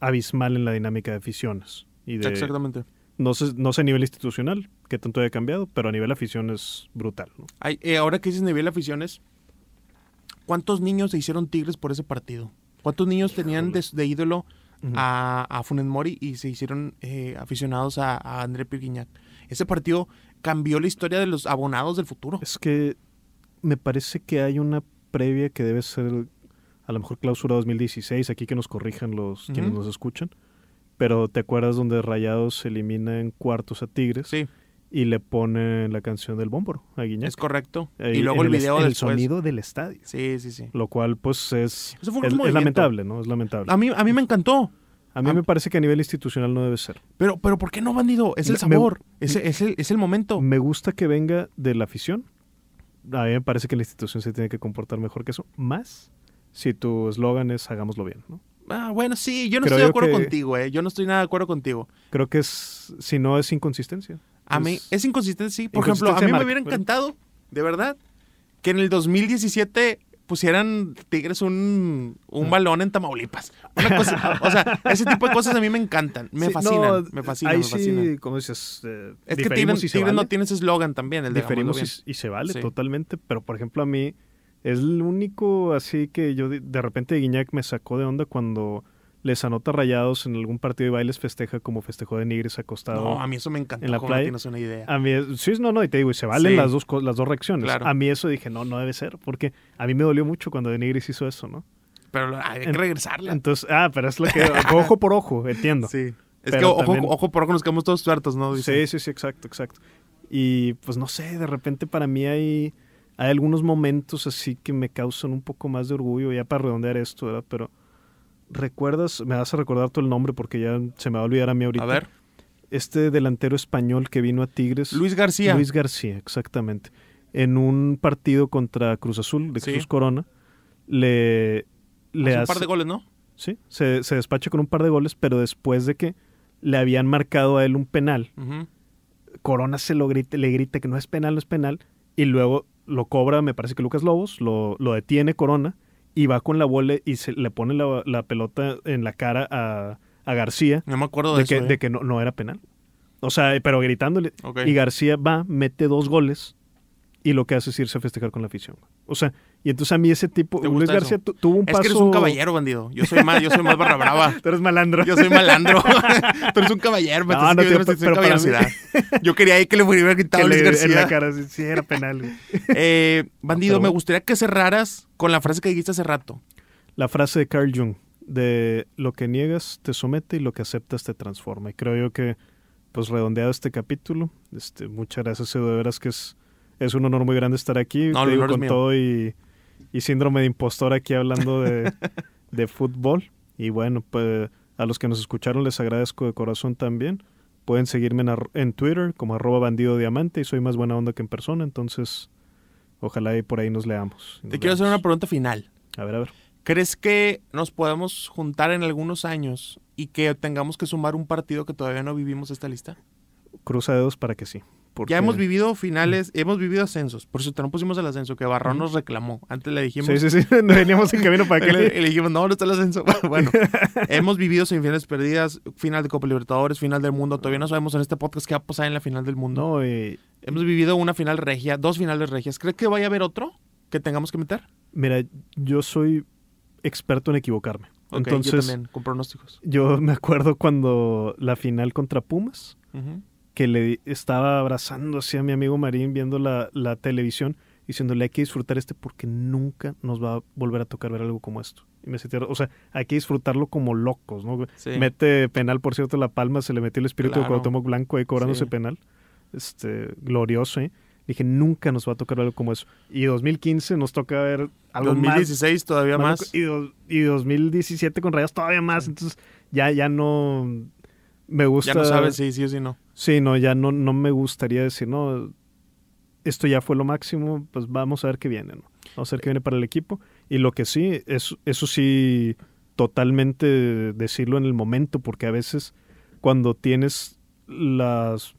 [SPEAKER 3] abismal en la dinámica de aficiones. Y de,
[SPEAKER 2] Exactamente.
[SPEAKER 3] no sé, no sé a nivel institucional qué tanto haya cambiado, pero a nivel afición es brutal. ¿no?
[SPEAKER 2] Ay, eh, ahora que dices nivel aficiones, ¿cuántos niños se hicieron tigres por ese partido? ¿Cuántos niños tenían de, ídolo a, a Funes Mori y se hicieron eh, aficionados a, a André Pirguiñac? Ese partido cambió la historia de los abonados del futuro.
[SPEAKER 3] Es que me parece que hay una previa que debe ser a lo mejor clausura 2016, aquí que nos corrijan los quienes nos escuchan. Pero ¿te acuerdas donde Rayados elimina en cuartos a Tigres
[SPEAKER 2] Sí,
[SPEAKER 3] y le ponen la canción del Bómboro a Guiñac?
[SPEAKER 2] es correcto.
[SPEAKER 3] Ahí
[SPEAKER 2] y luego el video
[SPEAKER 3] el
[SPEAKER 2] después.
[SPEAKER 3] sonido del estadio.
[SPEAKER 2] Sí, sí, sí.
[SPEAKER 3] Lo cual pues es,
[SPEAKER 2] Eso fue un
[SPEAKER 3] es, es lamentable, ¿no? Es lamentable.
[SPEAKER 2] A mí, a mí me encantó.
[SPEAKER 3] A mí
[SPEAKER 2] a-
[SPEAKER 3] me parece que a nivel institucional no debe ser.
[SPEAKER 2] Pero, pero ¿por qué no, bandido? Es el
[SPEAKER 3] Me- me-
[SPEAKER 2] sabor. es, es el, es el momento.
[SPEAKER 3] Me gusta que venga de la afición. A mí me parece que la institución se tiene que comportar mejor que eso. Más si tu eslogan es hagámoslo bien, ¿no?
[SPEAKER 2] Ah, bueno, sí, yo no
[SPEAKER 3] Creo
[SPEAKER 2] estoy de acuerdo
[SPEAKER 3] que-
[SPEAKER 2] contigo, eh. Yo no estoy nada de acuerdo contigo.
[SPEAKER 3] Creo que es, si no es inconsistencia.
[SPEAKER 2] A mí,
[SPEAKER 3] Es-
[SPEAKER 2] inconsistente, sí. Por ejemplo, a
[SPEAKER 3] Inconsistencia
[SPEAKER 2] mí me hubiera encantado, de verdad, que en el 2017 pusieran Tigres un, un
[SPEAKER 3] Ah.
[SPEAKER 2] balón en Tamaulipas. Una cosa, o sea, ese tipo de cosas a mí me encantan, me
[SPEAKER 3] Sí,
[SPEAKER 2] fascinan,
[SPEAKER 3] no,
[SPEAKER 2] me fascinan,
[SPEAKER 3] Ahí
[SPEAKER 2] me fascinan.
[SPEAKER 3] sí, como dices, eh,
[SPEAKER 2] es que Tigres, Tigres no
[SPEAKER 3] vale.
[SPEAKER 2] tiene ese eslogan también, el de
[SPEAKER 3] diferimos y, y se vale
[SPEAKER 2] Sí.
[SPEAKER 3] totalmente, pero por ejemplo a mí es el único así que yo de, de repente Guiñac me sacó de onda cuando les anota rayados en algún partido de bailes festeja como festejó de Nigris acostado.
[SPEAKER 2] No, a mí eso me encantó,
[SPEAKER 3] en la
[SPEAKER 2] no
[SPEAKER 3] playa.
[SPEAKER 2] tienes una idea.
[SPEAKER 3] A mí, sí, no, no, y te digo, y se valen
[SPEAKER 2] Sí.
[SPEAKER 3] las dos las dos reacciones.
[SPEAKER 2] Claro.
[SPEAKER 3] A mí eso dije, no, no debe ser, porque a mí me dolió mucho cuando De Nigris hizo eso, ¿no?
[SPEAKER 2] Pero hay que regresarla.
[SPEAKER 3] Entonces, ah, pero es lo que, ojo por ojo, entiendo.
[SPEAKER 2] sí. Es
[SPEAKER 3] Pero
[SPEAKER 2] que ojo,
[SPEAKER 3] también-
[SPEAKER 2] ojo por ojo nos quedamos todos tuertos, ¿no?
[SPEAKER 3] Sí, sí, sí, exacto, exacto. Y pues no sé, de repente para mí hay, hay algunos momentos así que me causan un poco más de orgullo, ya para redondear esto, ¿verdad? Pero recuerdas, me vas a recordar todo el nombre porque ya se me va a olvidar a mí ahorita.
[SPEAKER 2] A ver,
[SPEAKER 3] Este delantero español que vino a Tigres.
[SPEAKER 2] Luis García.
[SPEAKER 3] Luis García, exactamente. En un partido contra Cruz Azul de
[SPEAKER 2] Sí.
[SPEAKER 3] Jesús Corona, le, le
[SPEAKER 2] Hace un par de goles, ¿no?
[SPEAKER 3] sí, se, se despacha con un par de goles, pero después de que le habían marcado a él un penal. Corona se lo grita, le grita que no es penal, no es penal, y luego lo cobra, me parece que Lucas Lobos, lo, lo detiene Corona, y va con la bola y se le pone la, la pelota en la cara a, a García
[SPEAKER 2] No me acuerdo de,
[SPEAKER 3] de que,
[SPEAKER 2] eso. ¿eh?
[SPEAKER 3] de que no, no era penal. O sea, pero gritándole. Y García va, mete dos goles y lo que hace es irse a festejar con la afición. O sea, y entonces a mí ese tipo,
[SPEAKER 2] ¿Te
[SPEAKER 3] Luis García tu- tuvo un
[SPEAKER 2] Es
[SPEAKER 3] paso...
[SPEAKER 2] que eres un caballero, bandido. Yo soy más, yo soy más barra brava.
[SPEAKER 3] Tú eres malandro.
[SPEAKER 2] Yo soy malandro. Tú eres un caballero.
[SPEAKER 3] No, no,
[SPEAKER 2] escribiendo
[SPEAKER 3] tío,
[SPEAKER 2] sección de
[SPEAKER 3] pero para.
[SPEAKER 2] Yo quería ahí que le hubiera gritado a Luis
[SPEAKER 3] le- en la
[SPEAKER 2] García.
[SPEAKER 3] cara, sí, sí, era penal.
[SPEAKER 2] Eh, bandido,
[SPEAKER 3] pero
[SPEAKER 2] me gustaría que cerraras con la frase que dijiste hace rato.
[SPEAKER 3] La frase de Carl Jung, de lo que niegas te somete y lo que aceptas te transforma. Y creo yo que, pues redondeado este capítulo, este, muchas gracias, Edu, de veras que es, es un honor muy grande estar aquí.
[SPEAKER 2] No,
[SPEAKER 3] Te digo, con todo y, y síndrome de impostor aquí hablando de, de fútbol. Y bueno, pues a los que nos escucharon les agradezco de corazón también. Pueden seguirme en, en Twitter como arroba bandido diamante y soy más buena onda que en persona, entonces ojalá y por ahí nos leamos.
[SPEAKER 2] Te quiero hacer una pregunta final.
[SPEAKER 3] A ver, a ver.
[SPEAKER 2] ¿Crees que nos podemos juntar en algunos años y que tengamos que sumar un partido que todavía no vivimos esta lista?
[SPEAKER 3] Cruza dedos para que sí. Porque-
[SPEAKER 2] Ya hemos vivido finales, hemos vivido ascensos. Por eso no pusimos el ascenso, que Barrón nos reclamó. Antes le dijimos,
[SPEAKER 3] Sí, sí, sí. Veníamos en camino para
[SPEAKER 2] le,
[SPEAKER 3] que
[SPEAKER 2] y le dijimos, no, no está el ascenso. Bueno, hemos vivido semifinales perdidas, final de Copa Libertadores, final del mundo. Todavía no sabemos en este podcast qué va a pasar en la final del mundo.
[SPEAKER 3] No, y
[SPEAKER 2] Hemos vivido una final regia, dos finales regias. ¿Crees que vaya a haber otro que tengamos que meter?
[SPEAKER 3] mira, yo soy experto en equivocarme. Entonces,
[SPEAKER 2] yo también, con pronósticos.
[SPEAKER 3] yo me acuerdo cuando la final contra Pumas,
[SPEAKER 2] Ujú.
[SPEAKER 3] Que le estaba abrazando así a mi amigo Marín viendo la, la televisión, diciéndole hay que disfrutar este porque nunca nos va a volver a tocar ver algo como esto. Y me sentía, o sea, hay que disfrutarlo como locos, ¿no?
[SPEAKER 2] Sí.
[SPEAKER 3] Mete penal, por cierto, La Palma, se le metió el espíritu de
[SPEAKER 2] Claro.
[SPEAKER 3] Cuauhtémoc Blanco ahí cobrándose
[SPEAKER 2] Sí.
[SPEAKER 3] penal. Este, glorioso, ¿eh? Dije, nunca nos va a tocar algo como eso. Y 2015 nos toca ver algo más
[SPEAKER 2] 2016 todavía
[SPEAKER 3] más
[SPEAKER 2] más.
[SPEAKER 3] loco. Y, do- y 2017 con Rayas todavía más. Entonces, ya, ya no me gusta.
[SPEAKER 2] Ya no sabes si sí o si no.
[SPEAKER 3] Sí, no, ya no, no me gustaría decir, no, esto ya fue lo máximo, pues vamos a ver qué viene, ¿no? Vamos a ver qué viene para el equipo. Y lo que sí, es, eso sí, totalmente decirlo en el momento, porque a veces cuando tienes las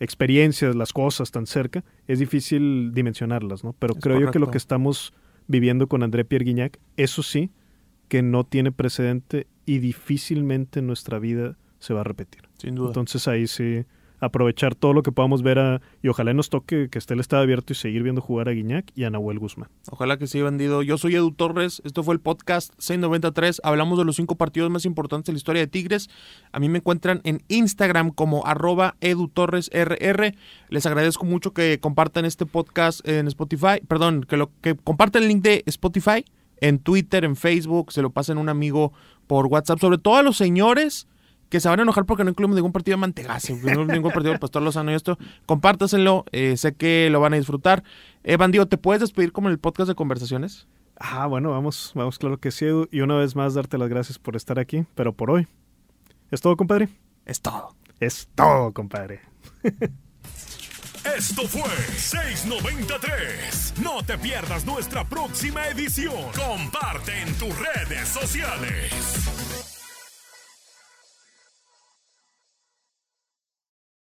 [SPEAKER 3] experiencias, las cosas tan cerca, es difícil dimensionarlas, ¿no? Pero
[SPEAKER 2] Es
[SPEAKER 3] creo yo que lo que estamos viviendo con André Pierre Guignac, eso sí, que no tiene precedente y difícilmente en nuestra vida se va a repetir.
[SPEAKER 2] Sin duda.
[SPEAKER 3] Entonces ahí sí, aprovechar todo lo que podamos ver a, y ojalá nos toque que esté el estado abierto y seguir viendo jugar a Guiñac y a Nahuel Guzmán.
[SPEAKER 2] Ojalá que siga vendido. Yo soy Edu Torres, esto fue el podcast 693, hablamos de los cinco partidos más importantes de la historia de Tigres. A mí me encuentran en Instagram como arroba edutorresrr. Les agradezco mucho que compartan este podcast en Spotify, perdón, que, lo, que compartan el link de Spotify en Twitter, en Facebook, se lo pasen a un amigo por WhatsApp, sobre todo a los señores que se van a enojar porque no incluimos ningún partido de mantegazo, no ningún partido del Pastor Lozano y esto. Compártaselo, eh, sé que lo van a disfrutar. Eh, Bandido, ¿te puedes despedir como en el podcast de conversaciones?
[SPEAKER 3] Ah, bueno, vamos, vamos, claro que sí, Edu. Y una vez más darte las gracias por estar aquí, pero por hoy. ¿Es todo, compadre?
[SPEAKER 2] Es todo.
[SPEAKER 3] Es todo, compadre.
[SPEAKER 1] Esto fue 693. No te pierdas nuestra próxima edición. Comparte en tus redes sociales.